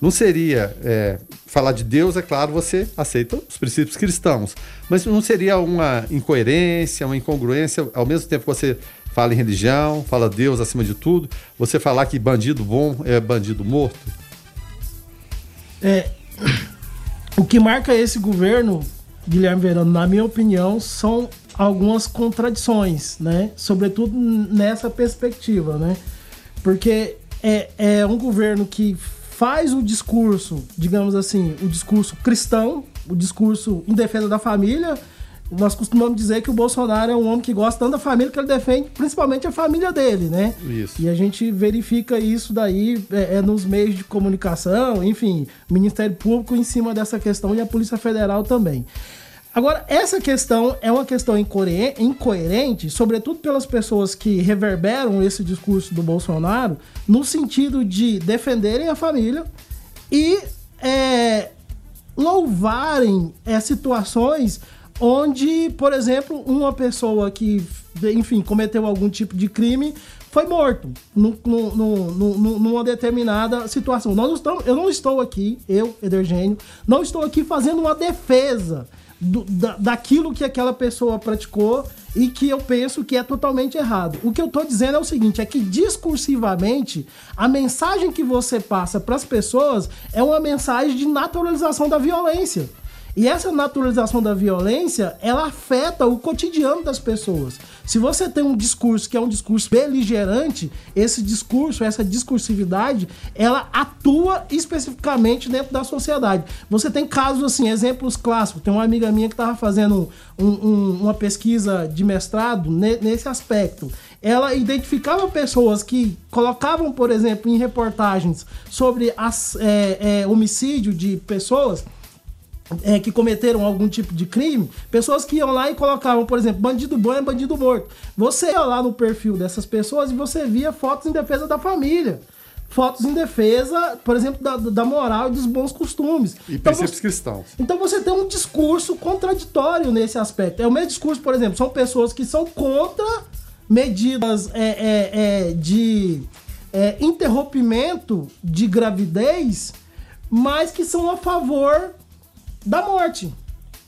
Não seria é, falar de Deus, é claro, você aceita os princípios cristãos, mas não seria uma incoerência, uma incongruência, ao mesmo tempo que você fala em religião, fala Deus acima de tudo, você falar que bandido bom é bandido morto? É, o que marca esse governo, Guilherme Verano, na minha opinião, são algumas contradições, né? Sobretudo nessa perspectiva, né? Porque é, é um governo que faz o discurso, digamos assim, o discurso cristão, o discurso em defesa da família, nós costumamos dizer que o Bolsonaro é um homem que gosta tanto da família que ele defende, principalmente a família dele, né? Isso. E a gente verifica isso daí é, é nos meios de comunicação, enfim, Ministério Público em cima dessa questão e a Polícia Federal também. Agora, essa questão é uma questão incoerente, sobretudo pelas pessoas que reverberam esse discurso do Bolsonaro, no sentido de defenderem a família e é, louvarem é, situações onde, por exemplo, uma pessoa que, enfim, cometeu algum tipo de crime foi morto no, no, no, numa determinada situação. Nós estamos, eu não estou aqui, eu, Edergênio, não estou aqui fazendo uma defesa do, da, daquilo que aquela pessoa praticou e que eu penso que é totalmente errado. O que eu estou dizendo é o seguinte: é que discursivamente a mensagem que você passa para as pessoas é uma mensagem de naturalização da violência. E essa naturalização da violência, ela afeta o cotidiano das pessoas. Se você tem um discurso que é um discurso beligerante, esse discurso, essa discursividade, ela atua especificamente dentro da sociedade. Você tem casos assim, exemplos clássicos. Tem uma amiga minha que estava fazendo um, um, uma pesquisa de mestrado nesse aspecto. Ela identificava pessoas que colocavam, por exemplo, em reportagens sobre as, é, é, homicídio de pessoas é, que cometeram algum tipo de crime, pessoas que iam lá e colocavam, por exemplo, bandido bom é bandido morto. Você ia lá no perfil dessas pessoas e você via fotos em defesa da família. Fotos em defesa, por exemplo, da, da moral e dos bons costumes. E então, princípios você, cristãos. Então você tem um discurso contraditório nesse aspecto. É o mesmo discurso, por exemplo, são pessoas que são contra medidas é, é, é, de é, interrompimento de gravidez, mas que são a favor da morte.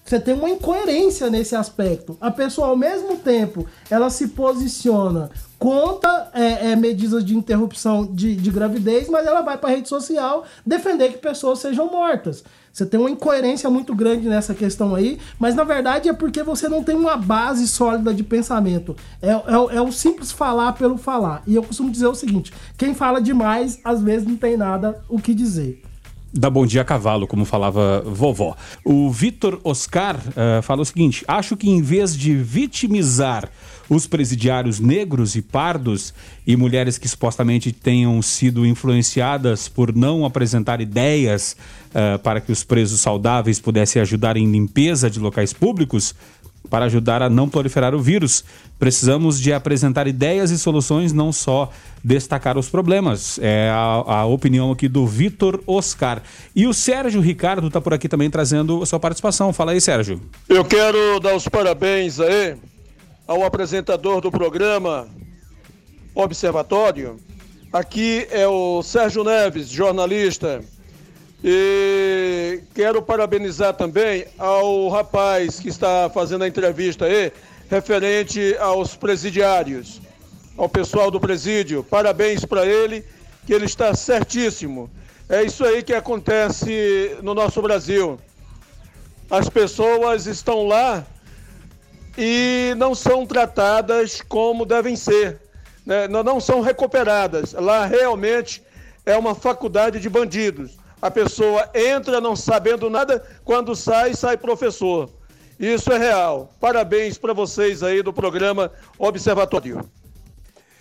Você tem uma incoerência nesse aspecto. A pessoa, ao mesmo tempo, ela se posiciona contra é, é, medidas de interrupção de, de gravidez, mas ela vai para a rede social defender que pessoas sejam mortas. Você tem uma incoerência muito grande nessa questão aí, mas na verdade é porque você não tem uma base sólida de pensamento. É, é, é o simples falar pelo falar. E eu costumo dizer o seguinte: quem fala demais, às vezes não tem nada o que dizer da Bom Dia Cavalo, como falava vovó. O Vitor Oscar uh, fala o seguinte: acho que em vez de vitimizar os presidiários negros e pardos e mulheres que supostamente tenham sido influenciadas por não apresentar ideias uh, para que os presos saudáveis pudessem ajudar em limpeza de locais públicos, para ajudar a não proliferar o vírus. Precisamos de apresentar ideias e soluções, não só destacar os problemas. É a, a opinião aqui do Vitor Oscar. E o Sérgio Ricardo está por aqui também trazendo a sua participação. Fala aí, Sérgio. Eu quero dar os parabéns aí ao apresentador do programa Observatório. Aqui é o Sérgio Neves, jornalista e quero parabenizar também ao rapaz que está fazendo a entrevista aí, referente aos presidiários, ao pessoal do presídio. Parabéns para ele, que ele está certíssimo. É isso aí que acontece no nosso Brasil. As pessoas estão lá e não são tratadas como devem ser, né? não são recuperadas. Lá realmente é uma faculdade de bandidos. A pessoa entra não sabendo nada, quando sai, sai professor. Isso é real. Parabéns para vocês aí do programa Observatório.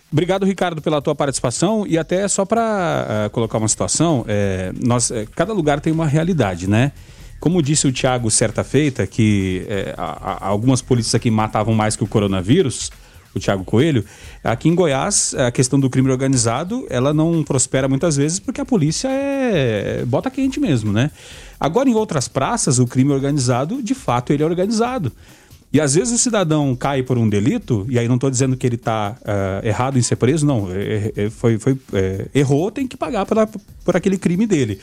Obrigado, Ricardo, pela tua participação e até só para uh, eh, colocar uma situação, é, nós, é, cada lugar tem uma realidade, né? Como disse o Tiago certa feita, que é, a, a, algumas polícias aqui matavam mais que o coronavírus, o Tiago Coelho, aqui em Goiás, a questão do crime organizado, ela não prospera muitas vezes porque a polícia é bota quente mesmo, né? Agora, em outras praças, o crime organizado, de fato, ele é organizado. E às vezes o cidadão cai por um delito, e aí não estou dizendo que ele está uh, eh, errado em ser preso, não. É, é, foi, foi é, errou, tem que pagar pela, por aquele crime dele.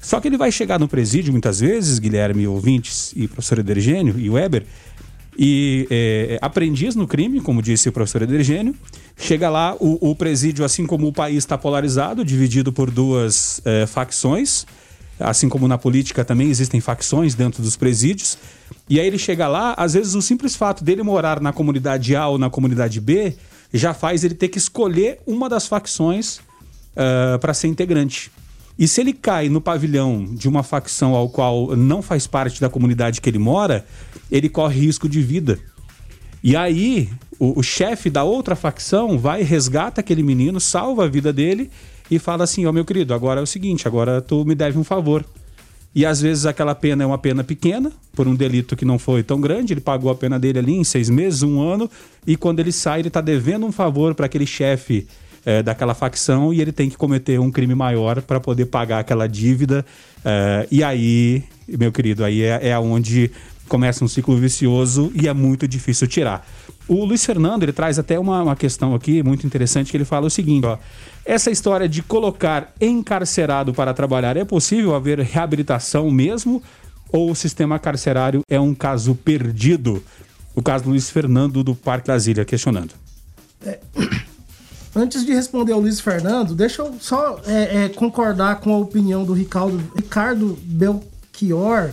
Só que ele vai chegar no presídio muitas vezes, Guilherme, ouvintes e professor Edergênio e Weber, e é, aprendiz no crime, como disse o professor Edergênio. Chega lá, o, o presídio, assim como o país está polarizado, dividido por duas é, facções, assim como na política também existem facções dentro dos presídios. E aí ele chega lá, às vezes o simples fato dele morar na comunidade A ou na comunidade B já faz ele ter que escolher uma das facções uh, para ser integrante. E se ele cai no pavilhão de uma facção ao qual não faz parte da comunidade que ele mora, ele corre risco de vida. E aí, o, o chefe da outra facção vai, resgata aquele menino, salva a vida dele e fala assim: Ó, oh, meu querido, agora é o seguinte, agora tu me deve um favor. E às vezes aquela pena é uma pena pequena, por um delito que não foi tão grande. Ele pagou a pena dele ali em seis meses, um ano, e quando ele sai, ele está devendo um favor para aquele chefe é, daquela facção e ele tem que cometer um crime maior para poder pagar aquela dívida. É, e aí, meu querido, aí é, é onde começa um ciclo vicioso e é muito difícil tirar. O Luiz Fernando ele traz até uma, uma questão aqui muito interessante que ele fala o seguinte: ó, essa história de colocar encarcerado para trabalhar é possível haver reabilitação mesmo? Ou o sistema carcerário é um caso perdido? O caso do Luiz Fernando do Parque Ilhas questionando. É, antes de responder ao Luiz Fernando, deixa eu só é, é, concordar com a opinião do Ricardo, Ricardo Belchior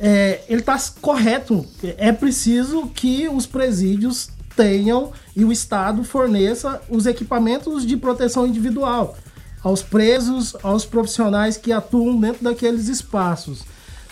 é, ele está correto. É preciso que os presídios tenham e o Estado forneça os equipamentos de proteção individual aos presos, aos profissionais que atuam dentro daqueles espaços.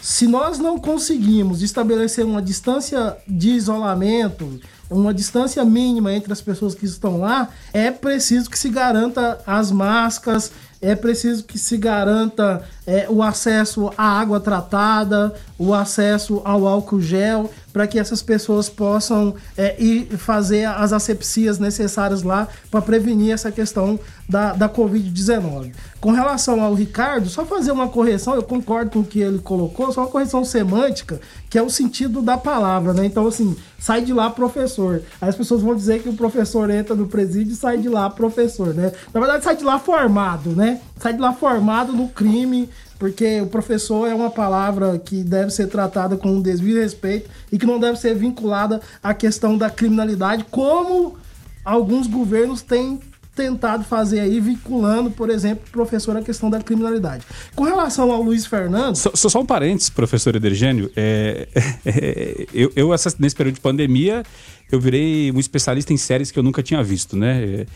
Se nós não conseguimos estabelecer uma distância de isolamento, uma distância mínima entre as pessoas que estão lá, é preciso que se garanta as máscaras, é preciso que se garanta é, o acesso à água tratada, o acesso ao álcool gel, para que essas pessoas possam é, ir fazer as asepsias necessárias lá para prevenir essa questão da, da Covid-19. Com relação ao Ricardo, só fazer uma correção, eu concordo com o que ele colocou, só uma correção semântica, que é o sentido da palavra, né? Então, assim, sai de lá professor. Aí as pessoas vão dizer que o professor entra no presídio e sai de lá professor, né? Na verdade, sai de lá formado, né? Sai de lá formado no crime, porque o professor é uma palavra que deve ser tratada com um devido respeito e que não deve ser vinculada à questão da criminalidade, como alguns governos têm tentado fazer aí, vinculando, por exemplo, o professor à questão da criminalidade. Com relação ao Luiz Fernando. Só, só um parênteses, professor Edergênio. É, (laughs) é, eu, eu nesse período de pandemia, eu virei um especialista em séries que eu nunca tinha visto, né? É,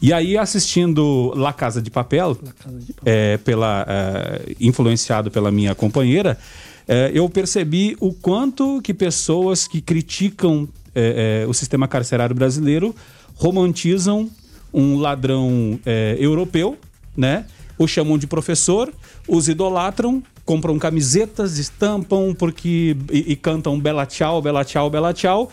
e aí, assistindo La Casa de Papel, de Papel. É, pela, é, influenciado pela minha companheira, é, eu percebi o quanto que pessoas que criticam é, é, o sistema carcerário brasileiro romantizam um ladrão é, europeu, né? O chamam de professor, os idolatram, compram camisetas, estampam porque e, e cantam Bela Tchau, Bela Tchau, Bela Tchau,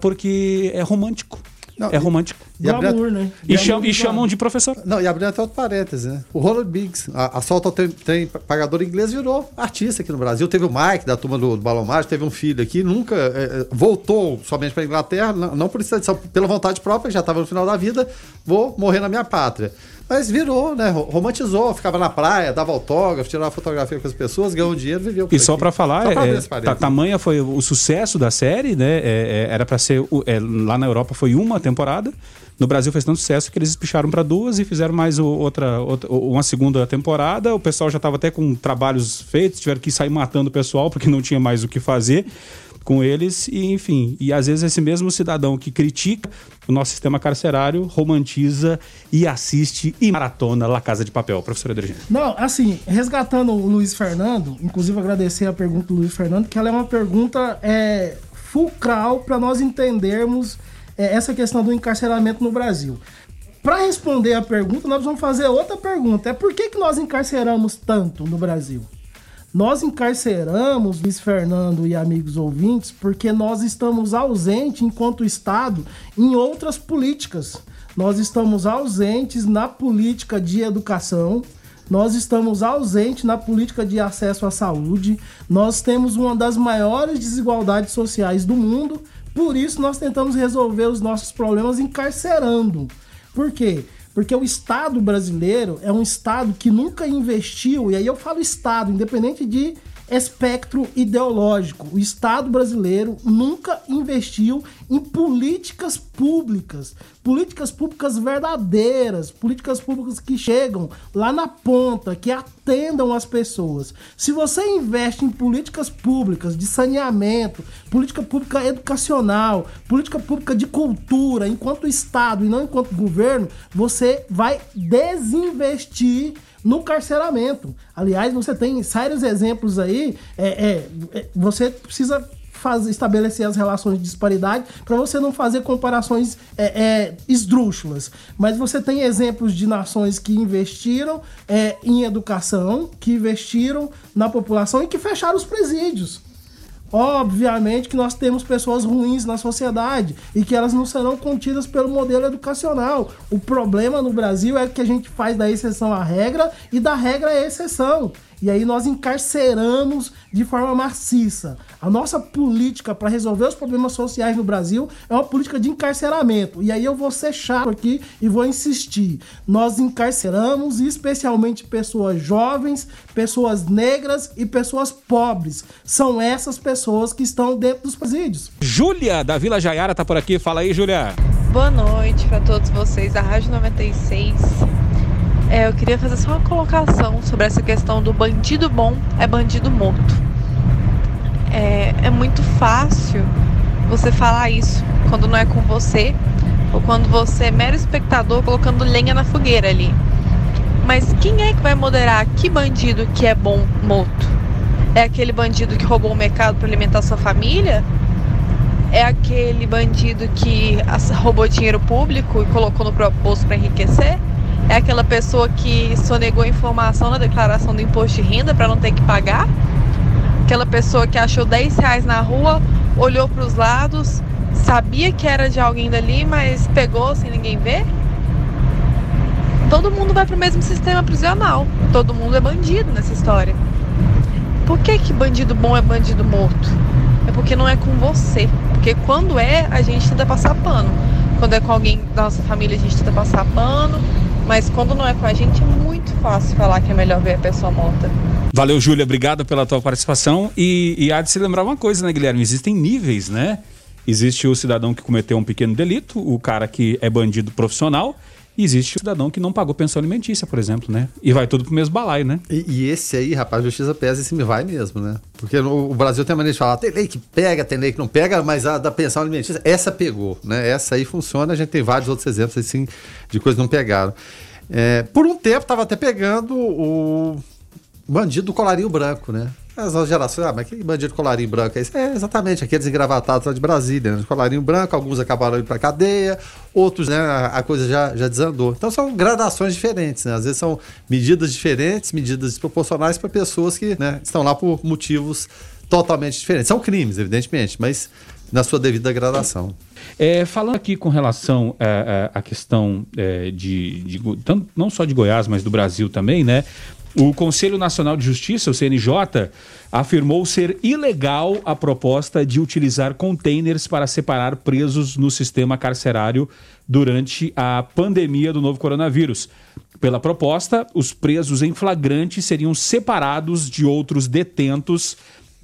porque é romântico. Não, é romântico. E, Glamour, né? E, cham, e chamam de professor. Não, e abrindo até outro parênteses, né? O Roland Biggs, a, a Solta tem, tem, pagador inglês, virou artista aqui no Brasil. Teve o Mike, da turma do, do Balão Mágico, teve um filho aqui, nunca é, é voltou somente para Inglaterra, não, não por isso, pela vontade própria, já estava no final da vida, vou morrer na minha pátria. Mas virou, né? Romantizou, ficava na praia, dava autógrafo, tirava fotografia com as pessoas, ganhou dinheiro, viveu. e só para falar, só pra é, é tamanha foi o sucesso da série, né? É, é, era para ser. É, lá na Europa foi uma temporada. No Brasil fez tanto sucesso que eles espicharam para duas e fizeram mais outra, outra, uma segunda temporada. O pessoal já estava até com trabalhos feitos, tiveram que sair matando o pessoal porque não tinha mais o que fazer com eles e enfim e às vezes esse mesmo cidadão que critica o nosso sistema carcerário romantiza e assiste e maratona La Casa de Papel professor Adriano não assim resgatando o Luiz Fernando inclusive agradecer a pergunta do Luiz Fernando que ela é uma pergunta é, fulcral para nós entendermos é, essa questão do encarceramento no Brasil para responder a pergunta, nós vamos fazer outra pergunta. É por que, que nós encarceramos tanto no Brasil? Nós encarceramos Luiz Fernando e amigos ouvintes porque nós estamos ausentes, enquanto Estado, em outras políticas. Nós estamos ausentes na política de educação, nós estamos ausentes na política de acesso à saúde, nós temos uma das maiores desigualdades sociais do mundo, por isso nós tentamos resolver os nossos problemas encarcerando. Por quê? Porque o Estado brasileiro é um Estado que nunca investiu, e aí eu falo Estado, independente de espectro ideológico. O Estado brasileiro nunca investiu em políticas públicas, políticas públicas verdadeiras, políticas públicas que chegam lá na ponta, que atendam as pessoas. Se você investe em políticas públicas de saneamento, política pública educacional, política pública de cultura, enquanto Estado e não enquanto governo, você vai desinvestir no carceramento. Aliás, você tem sérios exemplos aí. É, é, é você precisa fazer, estabelecer as relações de disparidade para você não fazer comparações é, é, esdrúxulas. Mas você tem exemplos de nações que investiram é, em educação, que investiram na população e que fecharam os presídios. Obviamente que nós temos pessoas ruins na sociedade e que elas não serão contidas pelo modelo educacional. O problema no Brasil é que a gente faz da exceção a regra e da regra a exceção. E aí nós encarceramos de forma maciça. A nossa política para resolver os problemas sociais no Brasil é uma política de encarceramento. E aí eu vou ser chato aqui e vou insistir. Nós encarceramos especialmente pessoas jovens, pessoas negras e pessoas pobres. São essas pessoas que estão dentro dos presídios. Júlia da Vila Jaiara tá por aqui. Fala aí, Júlia. Boa noite para todos vocês da Rádio 96. É, eu queria fazer só uma colocação sobre essa questão do bandido bom é bandido morto. É, é muito fácil você falar isso quando não é com você ou quando você é mero espectador colocando lenha na fogueira ali. Mas quem é que vai moderar que bandido que é bom morto? É aquele bandido que roubou o mercado para alimentar sua família? É aquele bandido que roubou dinheiro público e colocou no proposto para enriquecer? É aquela pessoa que sonegou informação na declaração do imposto de renda para não ter que pagar, aquela pessoa que achou 10 reais na rua, olhou para os lados, sabia que era de alguém dali, mas pegou sem ninguém ver. Todo mundo vai para o mesmo sistema prisional, todo mundo é bandido nessa história. Por que, que bandido bom é bandido morto? É porque não é com você. Porque quando é, a gente tenta passar pano. Quando é com alguém da nossa família, a gente tenta passar pano mas quando não é com a gente, é muito fácil falar que é melhor ver a pessoa morta. Valeu, Júlia. Obrigado pela tua participação. E, e há de se lembrar uma coisa, né, Guilherme? Existem níveis, né? Existe o cidadão que cometeu um pequeno delito, o cara que é bandido profissional, e existe o cidadão que não pagou pensão alimentícia, por exemplo, né? E vai tudo pro mesmo balaio, né? E, e esse aí, rapaz, a justiça pesa esse me vai mesmo, né? Porque no, o Brasil tem a maneira de falar, tem lei que pega, tem lei que não pega, mas a da pensão alimentícia, essa pegou, né? Essa aí funciona, a gente tem vários outros exemplos assim de coisas que não pegaram. É, por um tempo estava até pegando o bandido do colarinho branco, né? As gerações, ah, mas que bandido colarinho branco é esse? É exatamente aqueles engravatados lá de Brasília, né? Colarinho branco, alguns acabaram indo para cadeia, outros, né, a, coisa já, já desandou. Então são gradações diferentes, né? Às vezes são medidas diferentes, medidas desproporcionais para pessoas que né, estão lá por motivos totalmente diferentes. São crimes, evidentemente, mas na sua devida gradação. É, falando aqui com relação à questão é, de, de, tanto, não só de Goiás, mas do Brasil também, né? O Conselho Nacional de Justiça, o CNJ, afirmou ser ilegal a proposta de utilizar containers para separar presos no sistema carcerário durante a pandemia do novo coronavírus. Pela proposta, os presos em flagrante seriam separados de outros detentos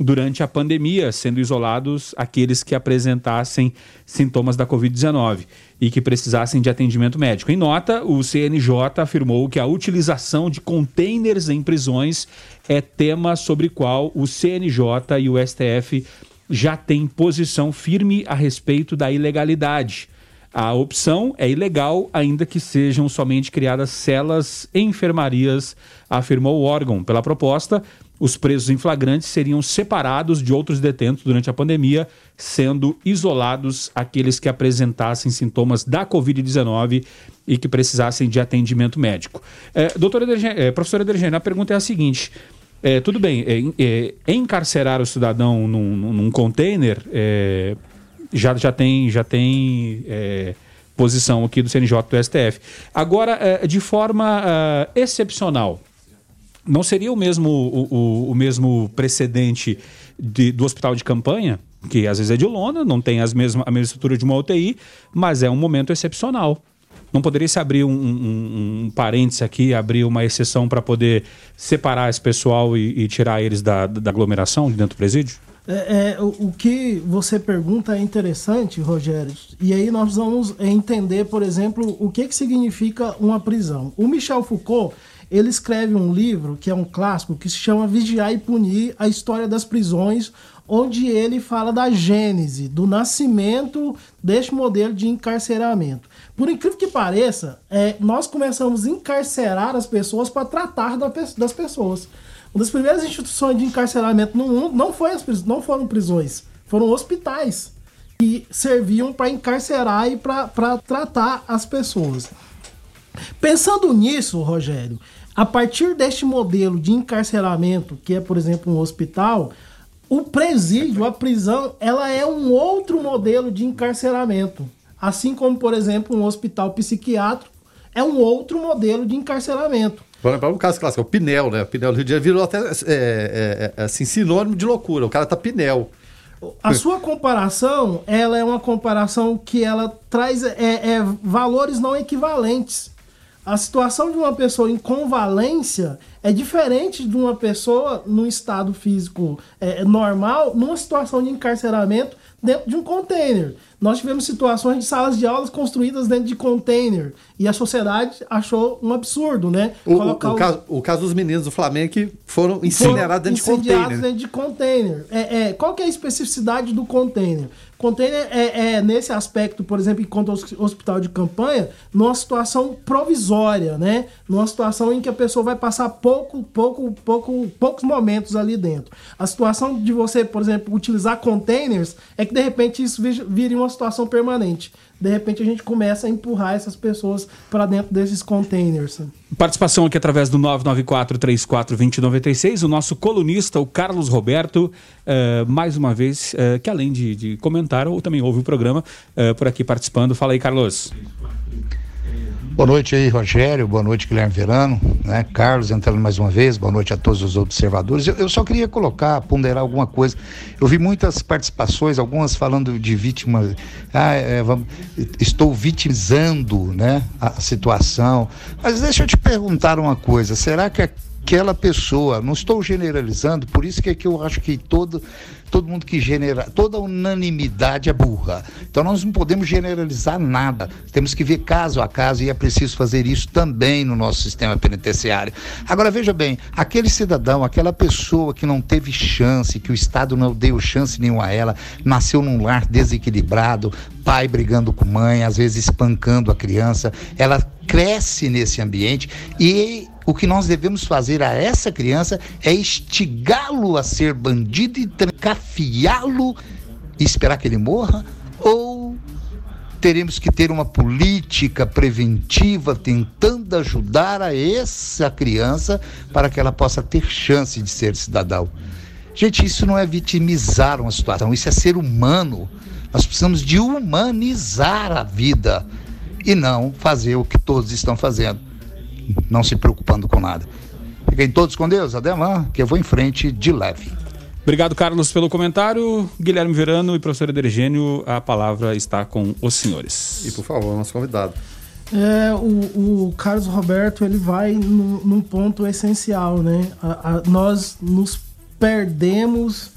durante a pandemia, sendo isolados aqueles que apresentassem sintomas da Covid-19 e que precisassem de atendimento médico. Em nota, o CNJ afirmou que a utilização de containers em prisões é tema sobre qual o CNJ e o STF já têm posição firme a respeito da ilegalidade. A opção é ilegal, ainda que sejam somente criadas celas em enfermarias, afirmou o órgão. Pela proposta, os presos em flagrantes seriam separados de outros detentos durante a pandemia, sendo isolados aqueles que apresentassem sintomas da Covid-19 e que precisassem de atendimento médico. É, doutora é, professora Edergene, a pergunta é a seguinte. É, tudo bem, é, é encarcerar o cidadão num, num container é, já, já tem, já tem posição aqui do CNJ do STF. Agora, de forma excepcional, não seria o mesmo, o, o, o mesmo precedente de, do hospital de campanha, que às vezes é de lona, não tem as mesmas, a mesma estrutura de uma UTI, mas é um momento excepcional. Não poderia se abrir um, um, um parênteses aqui, abrir uma exceção para poder separar esse pessoal e, e tirar eles da, da aglomeração de dentro do presídio? É, é, o, o, que você pergunta é interessante, Rogério, e aí nós vamos entender, por exemplo, o que, que significa uma prisão. O Michel Foucault ele escreve um livro que é um clássico que se chama Vigiar e Punir: A História das Prisões, onde ele fala da gênese, do nascimento deste modelo de encarceramento. Por incrível que pareça, é, nós começamos a encarcerar as pessoas para tratar da, das pessoas. Uma das primeiras instituições de encarceramento no mundo não, foi as, não foram prisões, foram hospitais que serviam para encarcerar e para tratar as pessoas. Pensando nisso, Rogério, a partir deste modelo de encarceramento, que é, por exemplo, um hospital, o presídio, a prisão, ela é um outro modelo de encarceramento. Assim como, por exemplo, um hospital psiquiátrico é um outro modelo de encarceramento. Para um caso clássico, é o Pinel, né? O Pinel do Rio de Janeiro virou até é, é, é, assim, sinônimo de loucura. O cara tá Pinel. A sua comparação, ela é uma comparação que ela traz é, é, valores não equivalentes. A situação de uma pessoa em convalência é diferente de uma pessoa no estado físico é, normal, numa situação de encarceramento dentro de um container. Nós tivemos situações de salas de aulas construídas dentro de container e a sociedade achou um absurdo, né? O, o, o, caso, o caso, dos meninos do Flamengo que foram incinerados dentro de container. dentro de container. É, é, qual que é a especificidade do container? Container é, é, nesse aspecto, por exemplo, enquanto hospital de campanha, numa situação provisória, né? Numa situação em que a pessoa vai passar pouco, pouco, pouco, poucos momentos ali dentro. A situação de você, por exemplo, utilizar containers é que de repente isso vire uma situação permanente de repente a gente começa a empurrar essas pessoas para dentro desses containers. Participação aqui através do 994-34-2096. O nosso colunista, o Carlos Roberto, uh, mais uma vez, uh, que além de, de, comentar, ou também ouve o programa, uh, por aqui participando. Fala aí, Carlos. Boa noite aí, Rogério. Boa noite, Guilherme Verano. Né? Carlos entrando mais uma vez. Boa noite a todos os observadores. Eu, eu, só queria colocar, ponderar alguma coisa. Eu vi muitas participações, algumas falando de vítima. Ah, é, vamos, estou vitimizando né, a situação. Mas deixa eu te perguntar uma coisa. Será que aquela pessoa, não estou generalizando, por isso que, é que eu acho que todo todo mundo que genera, toda unanimidade é burra. Então nós não podemos generalizar nada. Temos que ver caso a caso e é preciso fazer isso também no nosso sistema penitenciário. Agora veja bem, aquele cidadão, aquela pessoa que não teve chance, que o Estado não deu chance nenhuma a ela, nasceu num lar desequilibrado, pai brigando com mãe, às vezes espancando a criança, ela cresce nesse ambiente e o que nós devemos fazer a essa criança é instigá-lo a ser bandido e trancafiá-lo e esperar que ele morra? Ou teremos que ter uma política preventiva tentando ajudar a essa criança para que ela possa ter chance de ser cidadão? Gente, isso não é vitimizar uma situação, isso é ser humano. Nós precisamos de humanizar a vida e não fazer o que todos estão fazendo não se preocupando com nada. Fiquem todos com Deus, adelan, que eu vou em frente de leve. Obrigado, Carlos, pelo comentário. Guilherme Verano e professor Edergênio, a palavra está com os senhores. E por favor, nosso convidado. É, o, o Carlos Roberto ele vai no, num ponto essencial, né? A, a, nós nos perdemos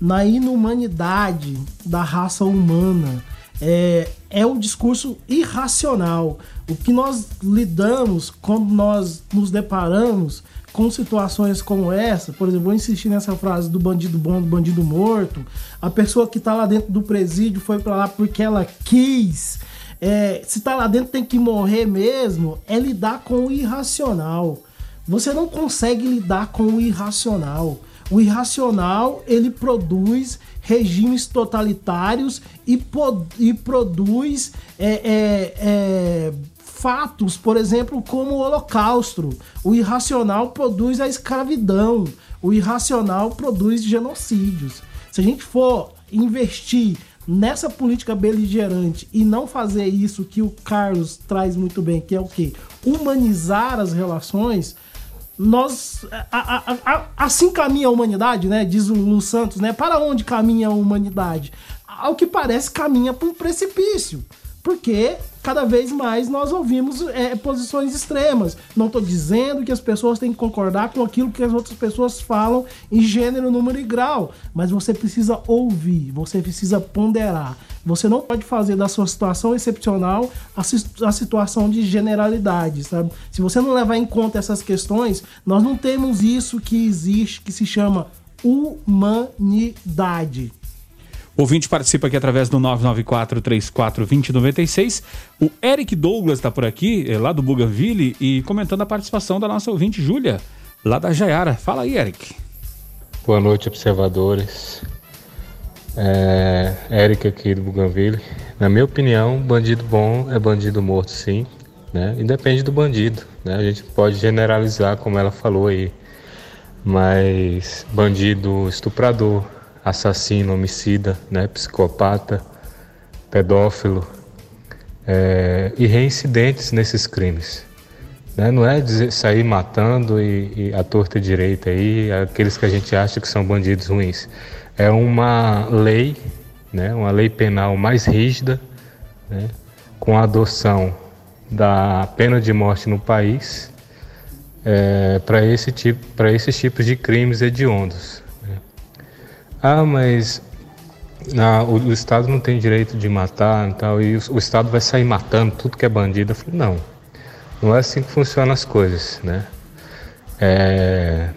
na inumanidade da raça humana é, é o discurso irracional. O que nós lidamos quando nós nos deparamos com situações como essa, por exemplo, vou insistir nessa frase do bandido bom, do bandido morto, a pessoa que está lá dentro do presídio foi para lá porque ela quis. É, se está lá dentro tem que morrer mesmo, é lidar com o irracional. Você não consegue lidar com o irracional. O irracional ele produz regimes totalitários e, e produz é, é, é, fatos, por exemplo, como o Holocausto. O irracional produz a escravidão. O irracional produz genocídios. Se a gente for investir nessa política beligerante e não fazer isso que o Carlos traz muito bem, que é o que? Humanizar as relações, nós a, a, a, assim caminha a humanidade, né? Diz o Lu Santos, né? Para onde caminha a humanidade? Ao que parece caminha para um precipício, porque cada vez mais nós ouvimos é, posições extremas. Não estou dizendo que as pessoas têm que concordar com aquilo que as outras pessoas falam em gênero, número e grau, mas você precisa ouvir, você precisa ponderar. Você não pode fazer da sua situação excepcional a, situação de generalidade, sabe? Se você não levar em conta essas questões, nós não temos isso que existe, que se chama humanidade. O ouvinte participa aqui através do 994-34-2096. O Eric Douglas está por aqui, é, lá do Bougainville, e comentando a participação da nossa ouvinte Júlia, lá da Jaiara. Fala aí, Eric. Boa noite, observadores. É, Eric aqui do Bougainville. Na minha opinião, bandido bom é bandido morto, sim. Né? E depende do bandido. Né? A gente pode generalizar, como ela falou aí. Mas bandido estuprador, assassino, homicida, né, psicopata, pedófilo é, e reincidentes nesses crimes. Né? Não é dizer, sair matando e, e a torta direita aí, aqueles que a gente acha que são bandidos ruins. É uma lei, né, uma lei penal mais rígida, né, com a adoção da pena de morte no país é, para esse tipo, para esses tipos de crimes hediondos. Ah, mas ah, o, o, Estado não tem direito de matar e tal, e o, o, Estado vai sair matando tudo que é bandido. Eu falei, não, não é assim que funcionam as coisas, né? É,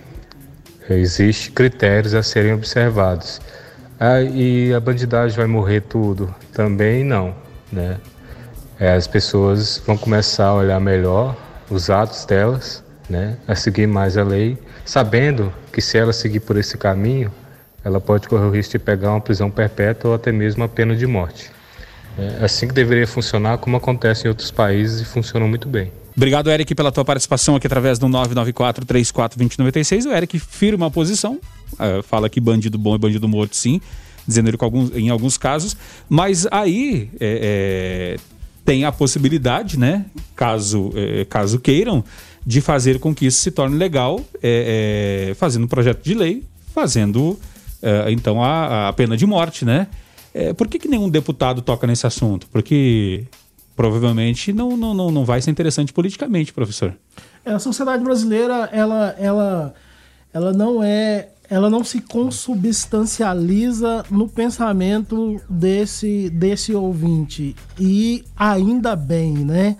Existem critérios a serem observados. Ah, e a bandidagem vai morrer tudo? Também não, né? É, as pessoas vão começar a olhar melhor os atos delas, né? A seguir mais a lei, sabendo que se ela seguir por esse caminho, ela pode correr o risco de pegar uma prisão perpétua ou até mesmo a pena de morte. É assim que deveria funcionar, como acontece em outros países e funciona muito bem. Obrigado, Eric, pela tua participação aqui através do 994-34-2096. O Eric firma a posição, uh, fala que bandido bom é bandido morto, sim, dizendo ele alguns, em alguns casos, mas aí é, é, tem a possibilidade, né, caso, é, caso queiram, de fazer com que isso se torne legal, é, é, fazendo um projeto de lei, fazendo é, então a, a, pena de morte, né? É, por que, que nenhum deputado toca nesse assunto? Porque provavelmente não, não, não, não vai ser interessante politicamente, professor. É, a sociedade brasileira, ela, ela, ela não é ela não se consubstancializa no pensamento desse, desse ouvinte. E ainda bem, né?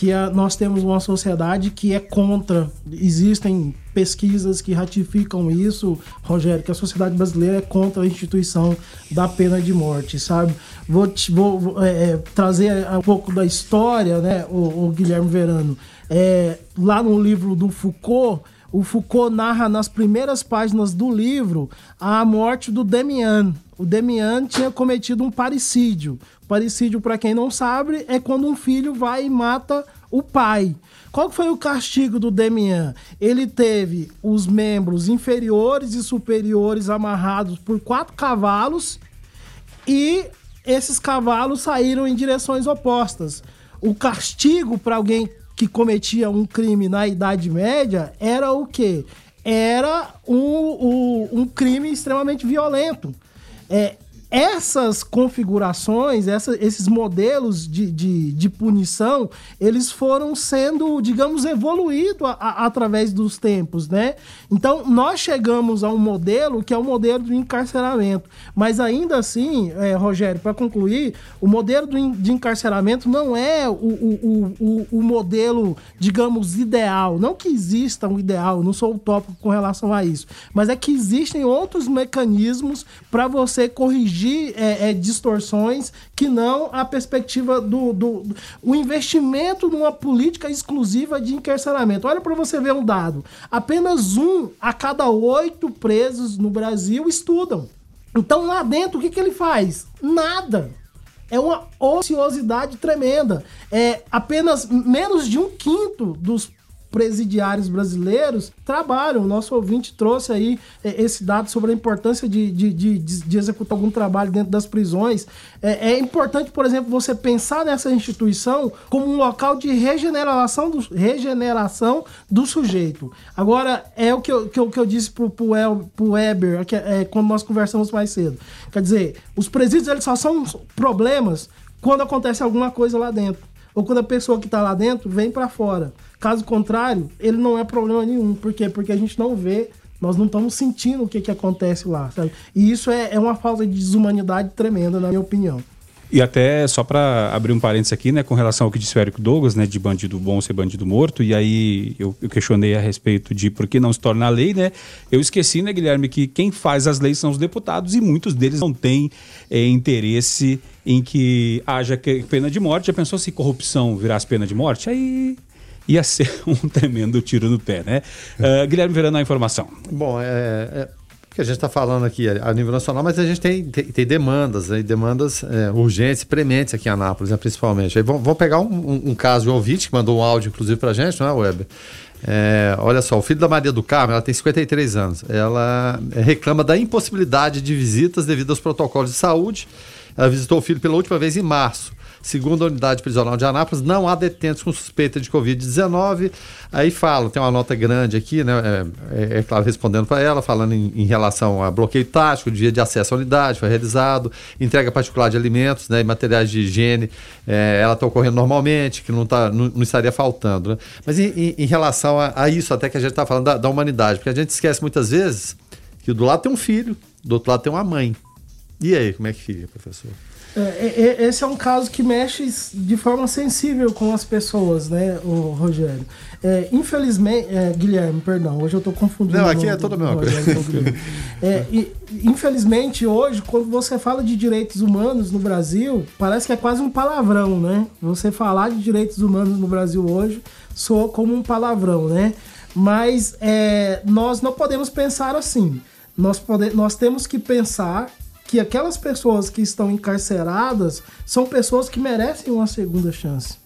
Que a, nós temos uma sociedade que é contra. Existem pesquisas que ratificam isso, Rogério, que a sociedade brasileira é contra a instituição da pena de morte, sabe? Vou, te, vou é, é, trazer um pouco da história, né, o, o Guilherme Verano. É, lá no livro do Foucault, o Foucault narra nas primeiras páginas do livro a morte do Demian. O Demian tinha cometido um parricídio. Parricídio, para quem não sabe, é quando um filho vai e mata o pai. Qual foi o castigo do Demian? Ele teve os membros inferiores e superiores amarrados por quatro cavalos e esses cavalos saíram em direções opostas. O castigo para alguém que cometia um crime na Idade Média era o quê? Era um, um, um crime extremamente violento. É, essas configurações, essa, esses modelos de, de, de, punição, eles foram sendo, digamos, evoluídos através dos tempos, né? Então, nós chegamos a um modelo que é o modelo do encarceramento. Mas ainda assim, é, Rogério, para concluir, o modelo do, de encarceramento não é o, o, o, o, modelo, digamos, ideal. Não que exista um ideal, não sou utópico com relação a isso. Mas é que existem outros mecanismos para você corrigir corrigir é, é, distorções que não a perspectiva do, do, do, o investimento numa política exclusiva de encarceramento. Olha para você ver um dado: apenas um a cada oito presos no Brasil estudam. Então lá dentro o que, que ele faz? Nada. É uma ociosidade tremenda. É apenas menos de um quinto dos presidiários brasileiros trabalham. O nosso ouvinte trouxe aí é, esse dado sobre a importância de, de, de, de executar algum trabalho dentro das prisões. É, é, importante, por exemplo, você pensar nessa instituição como um local de regeneração do, regeneração do sujeito. Agora, é o que eu, que eu, que eu disse pro, pro, El, pro Weber que, é, quando nós conversamos mais cedo. Quer dizer, os presídios eles só são problemas quando acontece alguma coisa lá dentro. Ou quando a pessoa que está lá dentro vem para fora. Caso contrário, ele não é problema nenhum. Por quê? Porque a gente não vê, nós não estamos sentindo o que, que acontece lá. Sabe? E isso é, é uma falta de desumanidade tremenda, na minha opinião. E até só para abrir um parênteses aqui, né, com relação ao que disse o Douglas, né, de bandido bom ser bandido morto, e aí eu, eu questionei a respeito de por que não se torna lei, né? Eu esqueci, né, Guilherme, que quem faz as leis são os deputados e muitos deles não têm é, interesse em que haja pena de morte. Já pensou se corrupção virasse pena de morte? Aí ia ser (laughs) um tremendo tiro no pé, né? Uh, Guilherme Verano, a informação. Bom, é, é porque a gente está falando aqui a nível nacional, mas a gente tem, tem, tem demandas, né, demandas é, urgentes, prementes aqui em Anápolis, né, principalmente. Aí vamos, vamos pegar um, um, um, caso de ouvinte que mandou um áudio, inclusive, para a gente, não é, Weber? É, olha só, o filho da Maria do Carmo, ela tem 53 anos. Ela reclama da impossibilidade de visitas devido aos protocolos de saúde. Ela visitou o filho pela última vez em março. Segundo a unidade prisional de Anápolis, não há detentos com suspeita de Covid-19. Aí falam, tem uma nota grande aqui, né? É, é, é claro, respondendo para ela, falando em, em, relação a bloqueio tático, dia de acesso à unidade foi realizado, entrega particular de alimentos né, e materiais de higiene, é, ela está ocorrendo normalmente, que não, tá, não, não estaria faltando. Né? Mas em, em, em relação a, a, isso, até que a gente está falando da, da humanidade, porque a gente esquece muitas vezes que do lado tem um filho, do outro lado tem uma mãe. E aí, como é que fica, professor? É, é, é, esse é um caso que mexe de forma sensível com as pessoas, né, o Rogério? É, infelizmente, é, Guilherme, perdão, hoje eu estou confundindo. Não, aqui é toda a mesma coisa. É, e, infelizmente, hoje, quando você fala de direitos humanos no Brasil, parece que é quase um palavrão, né? Você falar de direitos humanos no Brasil hoje soa como um palavrão, né? Mas nós não podemos pensar assim. Nós, pode, nós temos que pensar que aquelas pessoas que estão encarceradas são pessoas que merecem uma segunda chance.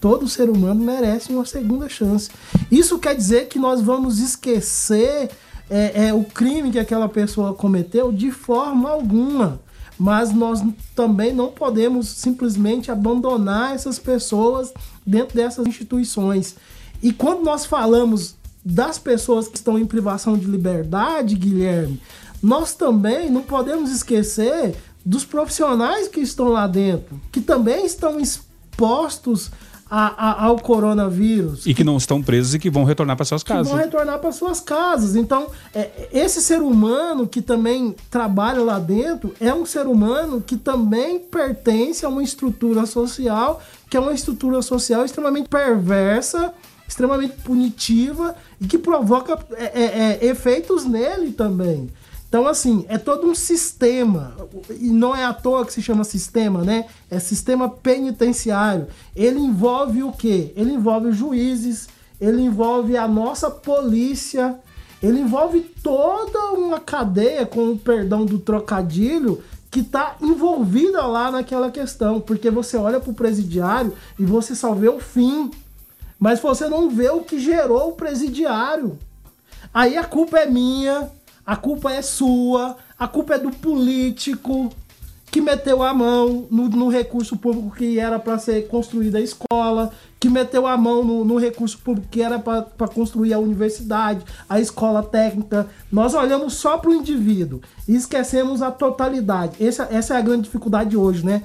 Todo ser humano merece uma segunda chance. Isso quer dizer que nós vamos esquecer é, é, o crime que aquela pessoa cometeu de forma alguma. Mas nós também não podemos simplesmente abandonar essas pessoas dentro dessas instituições. E quando nós falamos das pessoas que estão em privação de liberdade, Guilherme, nós também não podemos esquecer dos profissionais que estão lá dentro, que também estão expostos a, a, ao coronavírus. E que não estão presos e que vão retornar para suas casas. vão retornar para suas casas. Então, é, esse ser humano que também trabalha lá dentro é um ser humano que também pertence a uma estrutura social, que é uma estrutura social extremamente perversa, extremamente punitiva e que provoca é, é, é efeitos nele também. Então, assim, é todo um sistema. E não é à toa que se chama sistema, né? É sistema penitenciário. Ele envolve o quê? Ele envolve juízes, ele envolve a nossa polícia, ele envolve toda uma cadeia, com o perdão do trocadilho, que está envolvida lá naquela questão. Porque você olha para o presidiário e você só vê o fim, mas você não vê o que gerou o presidiário. Aí a culpa é minha, a culpa é sua, a culpa é do político que meteu a mão no, no recurso público que era para ser construída a escola, que meteu a mão no, no recurso público que era para construir a universidade, a escola técnica. Nós olhamos só para o indivíduo e esquecemos a totalidade. Essa, essa é a grande dificuldade hoje, né?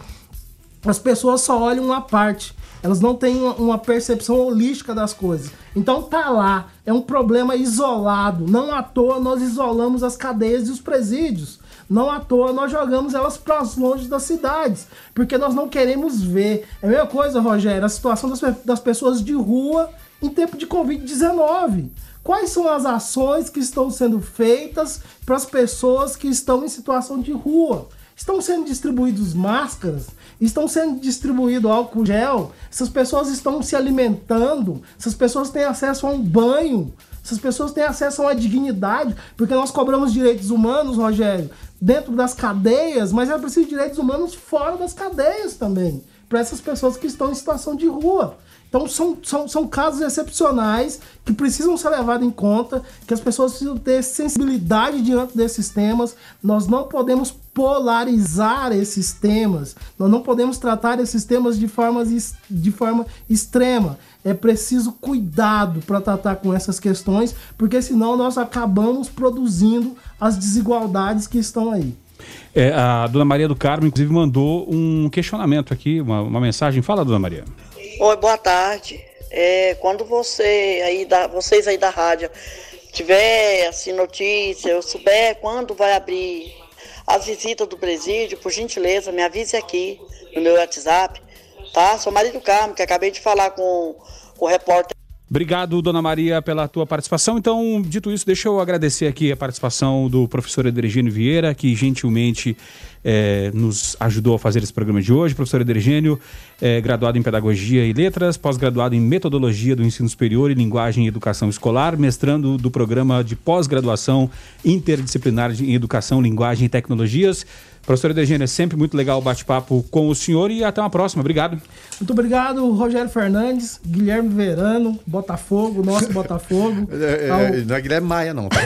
As pessoas só olham uma parte. Elas não têm uma percepção holística das coisas. Então tá lá, é um problema isolado. Não à toa nós isolamos as cadeias e os presídios. Não à toa nós jogamos elas para longe das cidades, porque nós não queremos ver. É a mesma coisa, Rogério, a situação das, das pessoas de rua em tempo de Covid-19. Quais são as ações que estão sendo feitas para as pessoas que estão em situação de rua? Estão sendo distribuídos máscaras? Estão sendo distribuído álcool gel? Essas pessoas estão se alimentando? Essas pessoas têm acesso a um banho? Essas pessoas têm acesso a uma dignidade? Porque nós cobramos direitos humanos, Rogério, dentro das cadeias, mas é preciso direitos humanos fora das cadeias também. Para essas pessoas que estão em situação de rua. Então são, são, são casos excepcionais que precisam ser levados em conta, que as pessoas precisam ter sensibilidade diante desses temas. Nós não podemos polarizar esses temas, nós não podemos tratar esses temas de, formas, de forma extrema. É preciso cuidado para tratar com essas questões, porque senão nós acabamos produzindo as desigualdades que estão aí. É, a dona Maria do Carmo, inclusive, mandou um questionamento aqui, uma, uma mensagem. Fala, dona Maria. Oi, boa tarde. É, quando você aí da, vocês aí da rádio tiver assim notícia, eu souber quando vai abrir as visitas do presídio, por gentileza, me avise aqui no meu WhatsApp, tá? Sou Maria do Carmo, que acabei de falar com, com o repórter. Obrigado, dona Maria, pela tua participação. Então, dito isso, deixa eu agradecer aqui a participação do professor Edergênio Vieira, que gentilmente é, nos ajudou a fazer esse programa de hoje. Professor Edergênio, é, graduado em Pedagogia e Letras, pós-graduado em Metodologia do Ensino Superior e Linguagem e Educação Escolar, mestrando do programa de pós-graduação interdisciplinar em Educação, Linguagem e Tecnologias. Professor Edegênio, é sempre muito legal o bate-papo com o senhor e até uma próxima. Obrigado. Muito obrigado, Rogério Fernandes, Guilherme Verano, Botafogo, nosso Botafogo. (laughs) É, ao, não é Guilherme Maia, não. Tá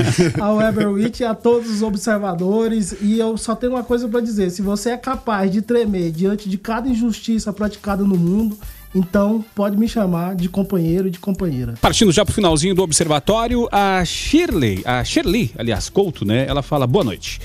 (laughs) ao Eberwitch, a todos os observadores. E eu só tenho uma coisa para dizer: se você é capaz de tremer diante de cada injustiça praticada no mundo, então, pode me chamar de companheiro e de companheira. Partindo já pro finalzinho do observatório, a Shirley, a Shirley, aliás, Couto, né? Ela fala: "Boa noite.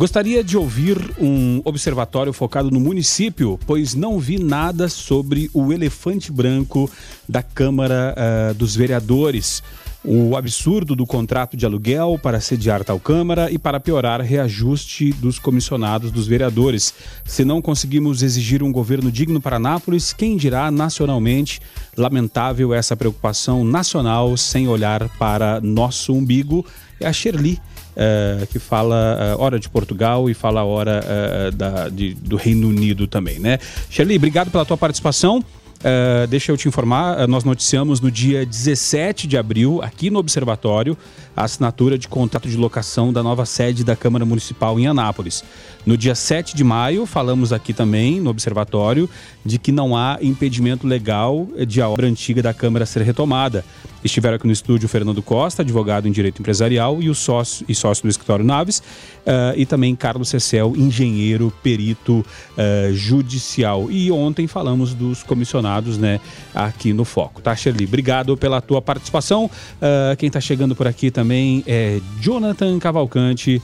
Gostaria de ouvir um observatório focado no município, pois não vi nada sobre o elefante branco da Câmara uh, dos Vereadores." o absurdo do contrato de aluguel para sediar tal Câmara e para piorar reajuste dos comissionados dos vereadores. Se não conseguimos exigir um governo digno para Nápoles, quem dirá nacionalmente? Lamentável essa preocupação nacional sem olhar para nosso umbigo. É a Shirley. Uh, que fala uh, hora de Portugal e fala hora uh, da, de, do Reino Unido também, né? Shirley, obrigado pela tua participação. Uh, deixa eu te informar, uh, nós noticiamos no dia 17 de abril, aqui no Observatório, a assinatura de contrato de locação da nova sede da Câmara Municipal em Anápolis. No dia 7 de maio, falamos aqui também no Observatório de que não há impedimento legal de a obra antiga da Câmara ser retomada. Estiveram aqui no estúdio Fernando Costa, advogado em direito empresarial, e o sócio e sócio do escritório Naves, uh, e também Carlos Cecel, engenheiro, perito uh, judicial. E ontem falamos dos comissionados, né, aqui no Foco. Tá, Shirley? Obrigado pela tua participação. Uh, quem está chegando por aqui também é Jonathan Cavalcante,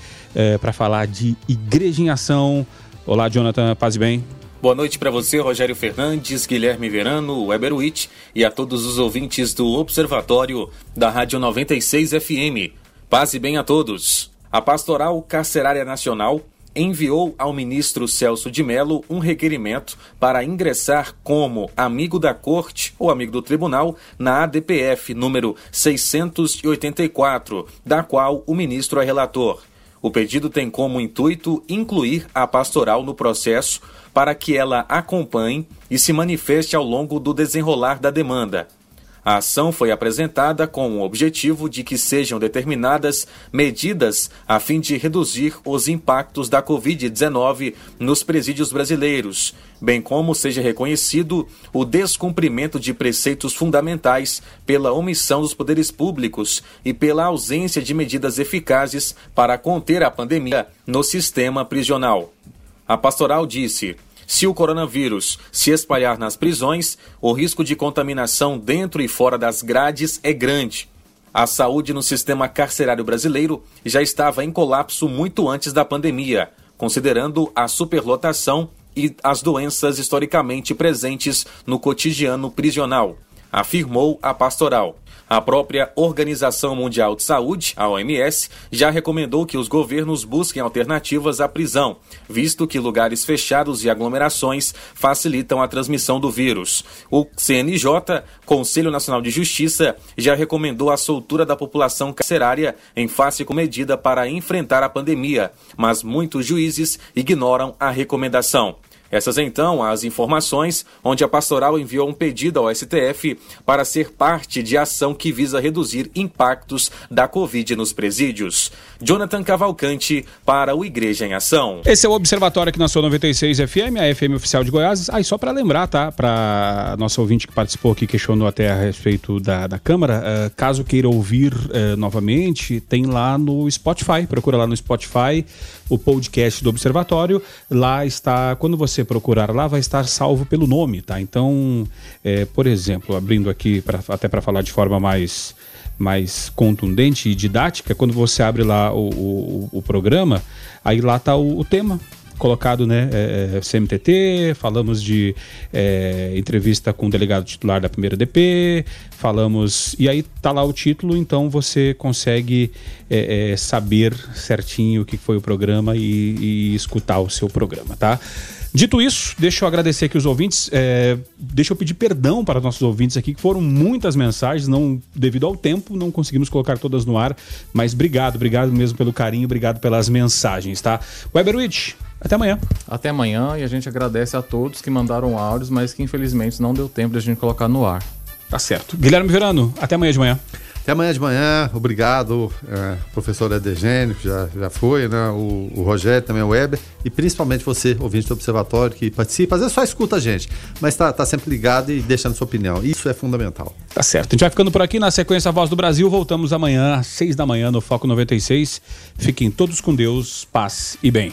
para falar de Igreja em Ação. Olá, Jonathan, paz e bem. Boa noite para você, Rogério Fernandes, Guilherme Verano, Weber Witt e a todos os ouvintes do Observatório da Rádio 96 FM. Paz e bem a todos. A Pastoral Carcerária Nacional enviou ao ministro Celso de Mello um requerimento para ingressar como amigo da corte ou amigo do tribunal na ADPF número 684, da qual o ministro é relator. O pedido tem como intuito incluir a pastoral no processo para que ela acompanhe e se manifeste ao longo do desenrolar da demanda. A ação foi apresentada com o objetivo de que sejam determinadas medidas a fim de reduzir os impactos da Covid-19 nos presídios brasileiros, bem como seja reconhecido o descumprimento de preceitos fundamentais pela omissão dos poderes públicos e pela ausência de medidas eficazes para conter a pandemia no sistema prisional. A pastoral disse: se o coronavírus se espalhar nas prisões, o risco de contaminação dentro e fora das grades é grande. A saúde no sistema carcerário brasileiro já estava em colapso muito antes da pandemia, considerando a superlotação e as doenças historicamente presentes no cotidiano prisional, afirmou a pastoral. A própria Organização Mundial de Saúde, a OMS, já recomendou que os governos busquem alternativas à prisão, visto que lugares fechados e aglomerações facilitam a transmissão do vírus. O CNJ, Conselho Nacional de Justiça, já recomendou a soltura da população carcerária em face com medida para enfrentar a pandemia, mas muitos juízes ignoram a recomendação. Essas então as informações onde a pastoral enviou um pedido ao STF para ser parte de ação que visa reduzir impactos da Covid nos presídios. Jonathan Cavalcante para o Igreja em Ação. Esse é o Observatório aqui na sua 96 FM, a FM oficial de Goiás. Ah, e só para lembrar, tá? Para nosso ouvinte que participou aqui, questionou até a respeito da, da Câmara, uh, caso queira ouvir uh, novamente, tem lá no Spotify, procura lá no Spotify o podcast do Observatório. Lá está, quando você procurar lá, vai estar salvo pelo nome, tá? Então, é, por exemplo, abrindo aqui pra, até para falar de forma mais mais contundente e didática, quando você abre lá o, o, o programa, aí lá está o, o, tema colocado, né, é, CMTT, falamos de é, entrevista com o delegado titular da primeira DP, falamos. E aí tá lá o título, então você consegue é, é, saber certinho o que foi o programa e, e escutar o seu programa, tá? Dito isso, deixa eu agradecer aqui os ouvintes. É, deixa eu pedir perdão para nossos ouvintes aqui, que foram muitas mensagens, não devido ao tempo, não conseguimos colocar todas no ar. Mas obrigado, obrigado mesmo pelo carinho, obrigado pelas mensagens, tá? Weberwitch, até amanhã. Até amanhã e a gente agradece a todos que mandaram áudios, mas que infelizmente não deu tempo de a gente colocar no ar. Tá certo. Guilherme Verano, até amanhã de manhã. Até amanhã de manhã, obrigado, é, professor Edegênio, que já, já foi, né? O, o Rogério também, o Weber, e principalmente você, ouvinte do Observatório, que participa, às vezes só escuta a gente, mas está tá sempre ligado e deixando sua opinião. Isso é fundamental. Tá certo. A gente vai ficando por aqui na sequência Voz do Brasil. Voltamos amanhã às seis da manhã no Foco 96. Fiquem todos com Deus, paz e bem.